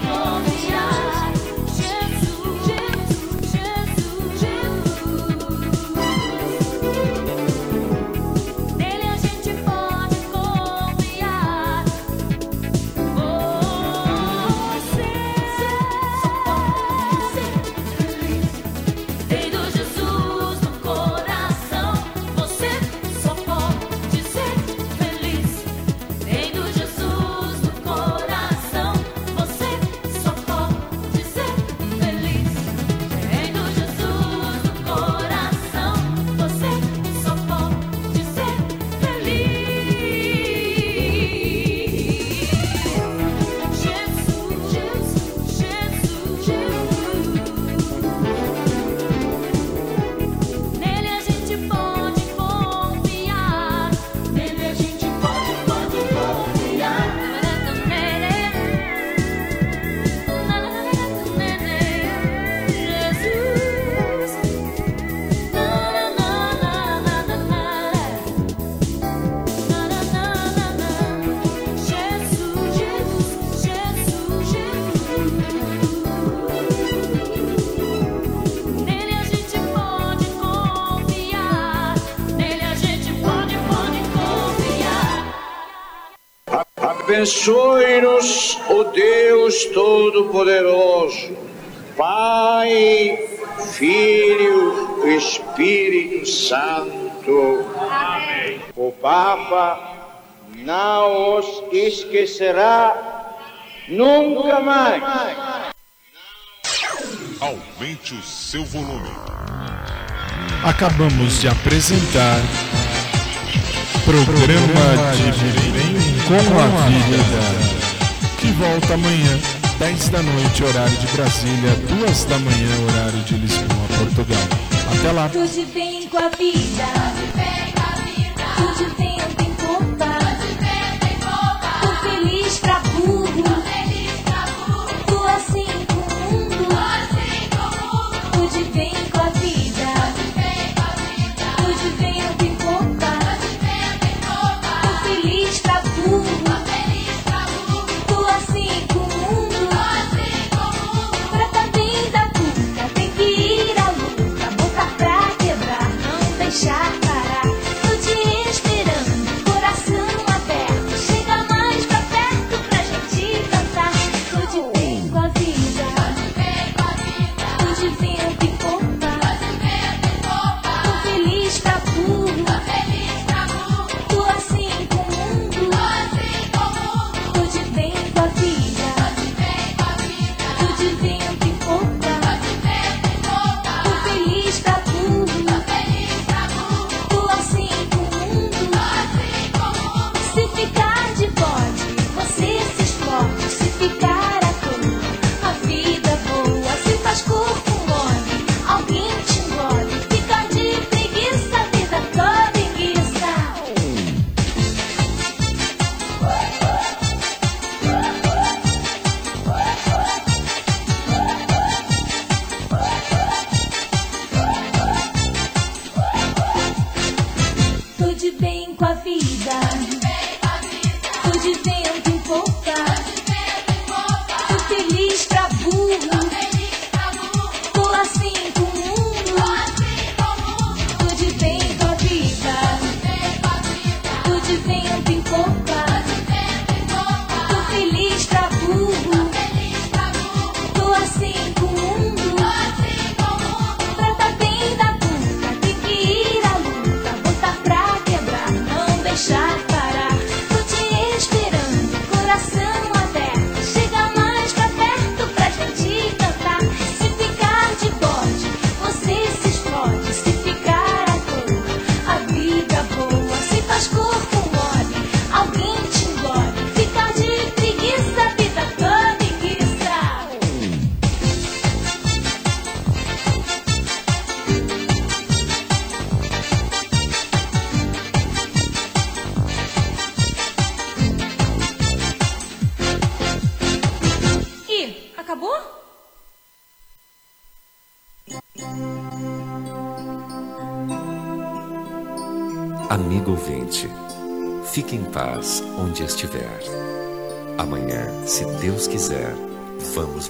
Abençoe-nos, o Deus Todo-Poderoso, Pai, Filho e Espírito Santo. Amém. O Papa não os esquecerá nunca mais. Aumente o seu volume. Acabamos de apresentar Programa de Bem com a Vida, que volta amanhã, 10 da noite, horário de Brasília, 2 da manhã, horário de Lisboa, Portugal. Até lá. Tudo bem com a vida.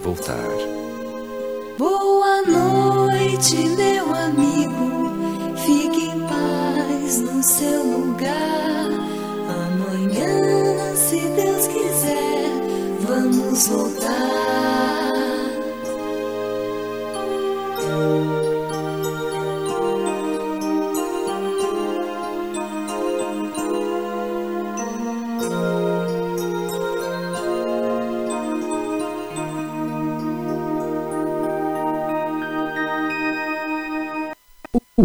voltar.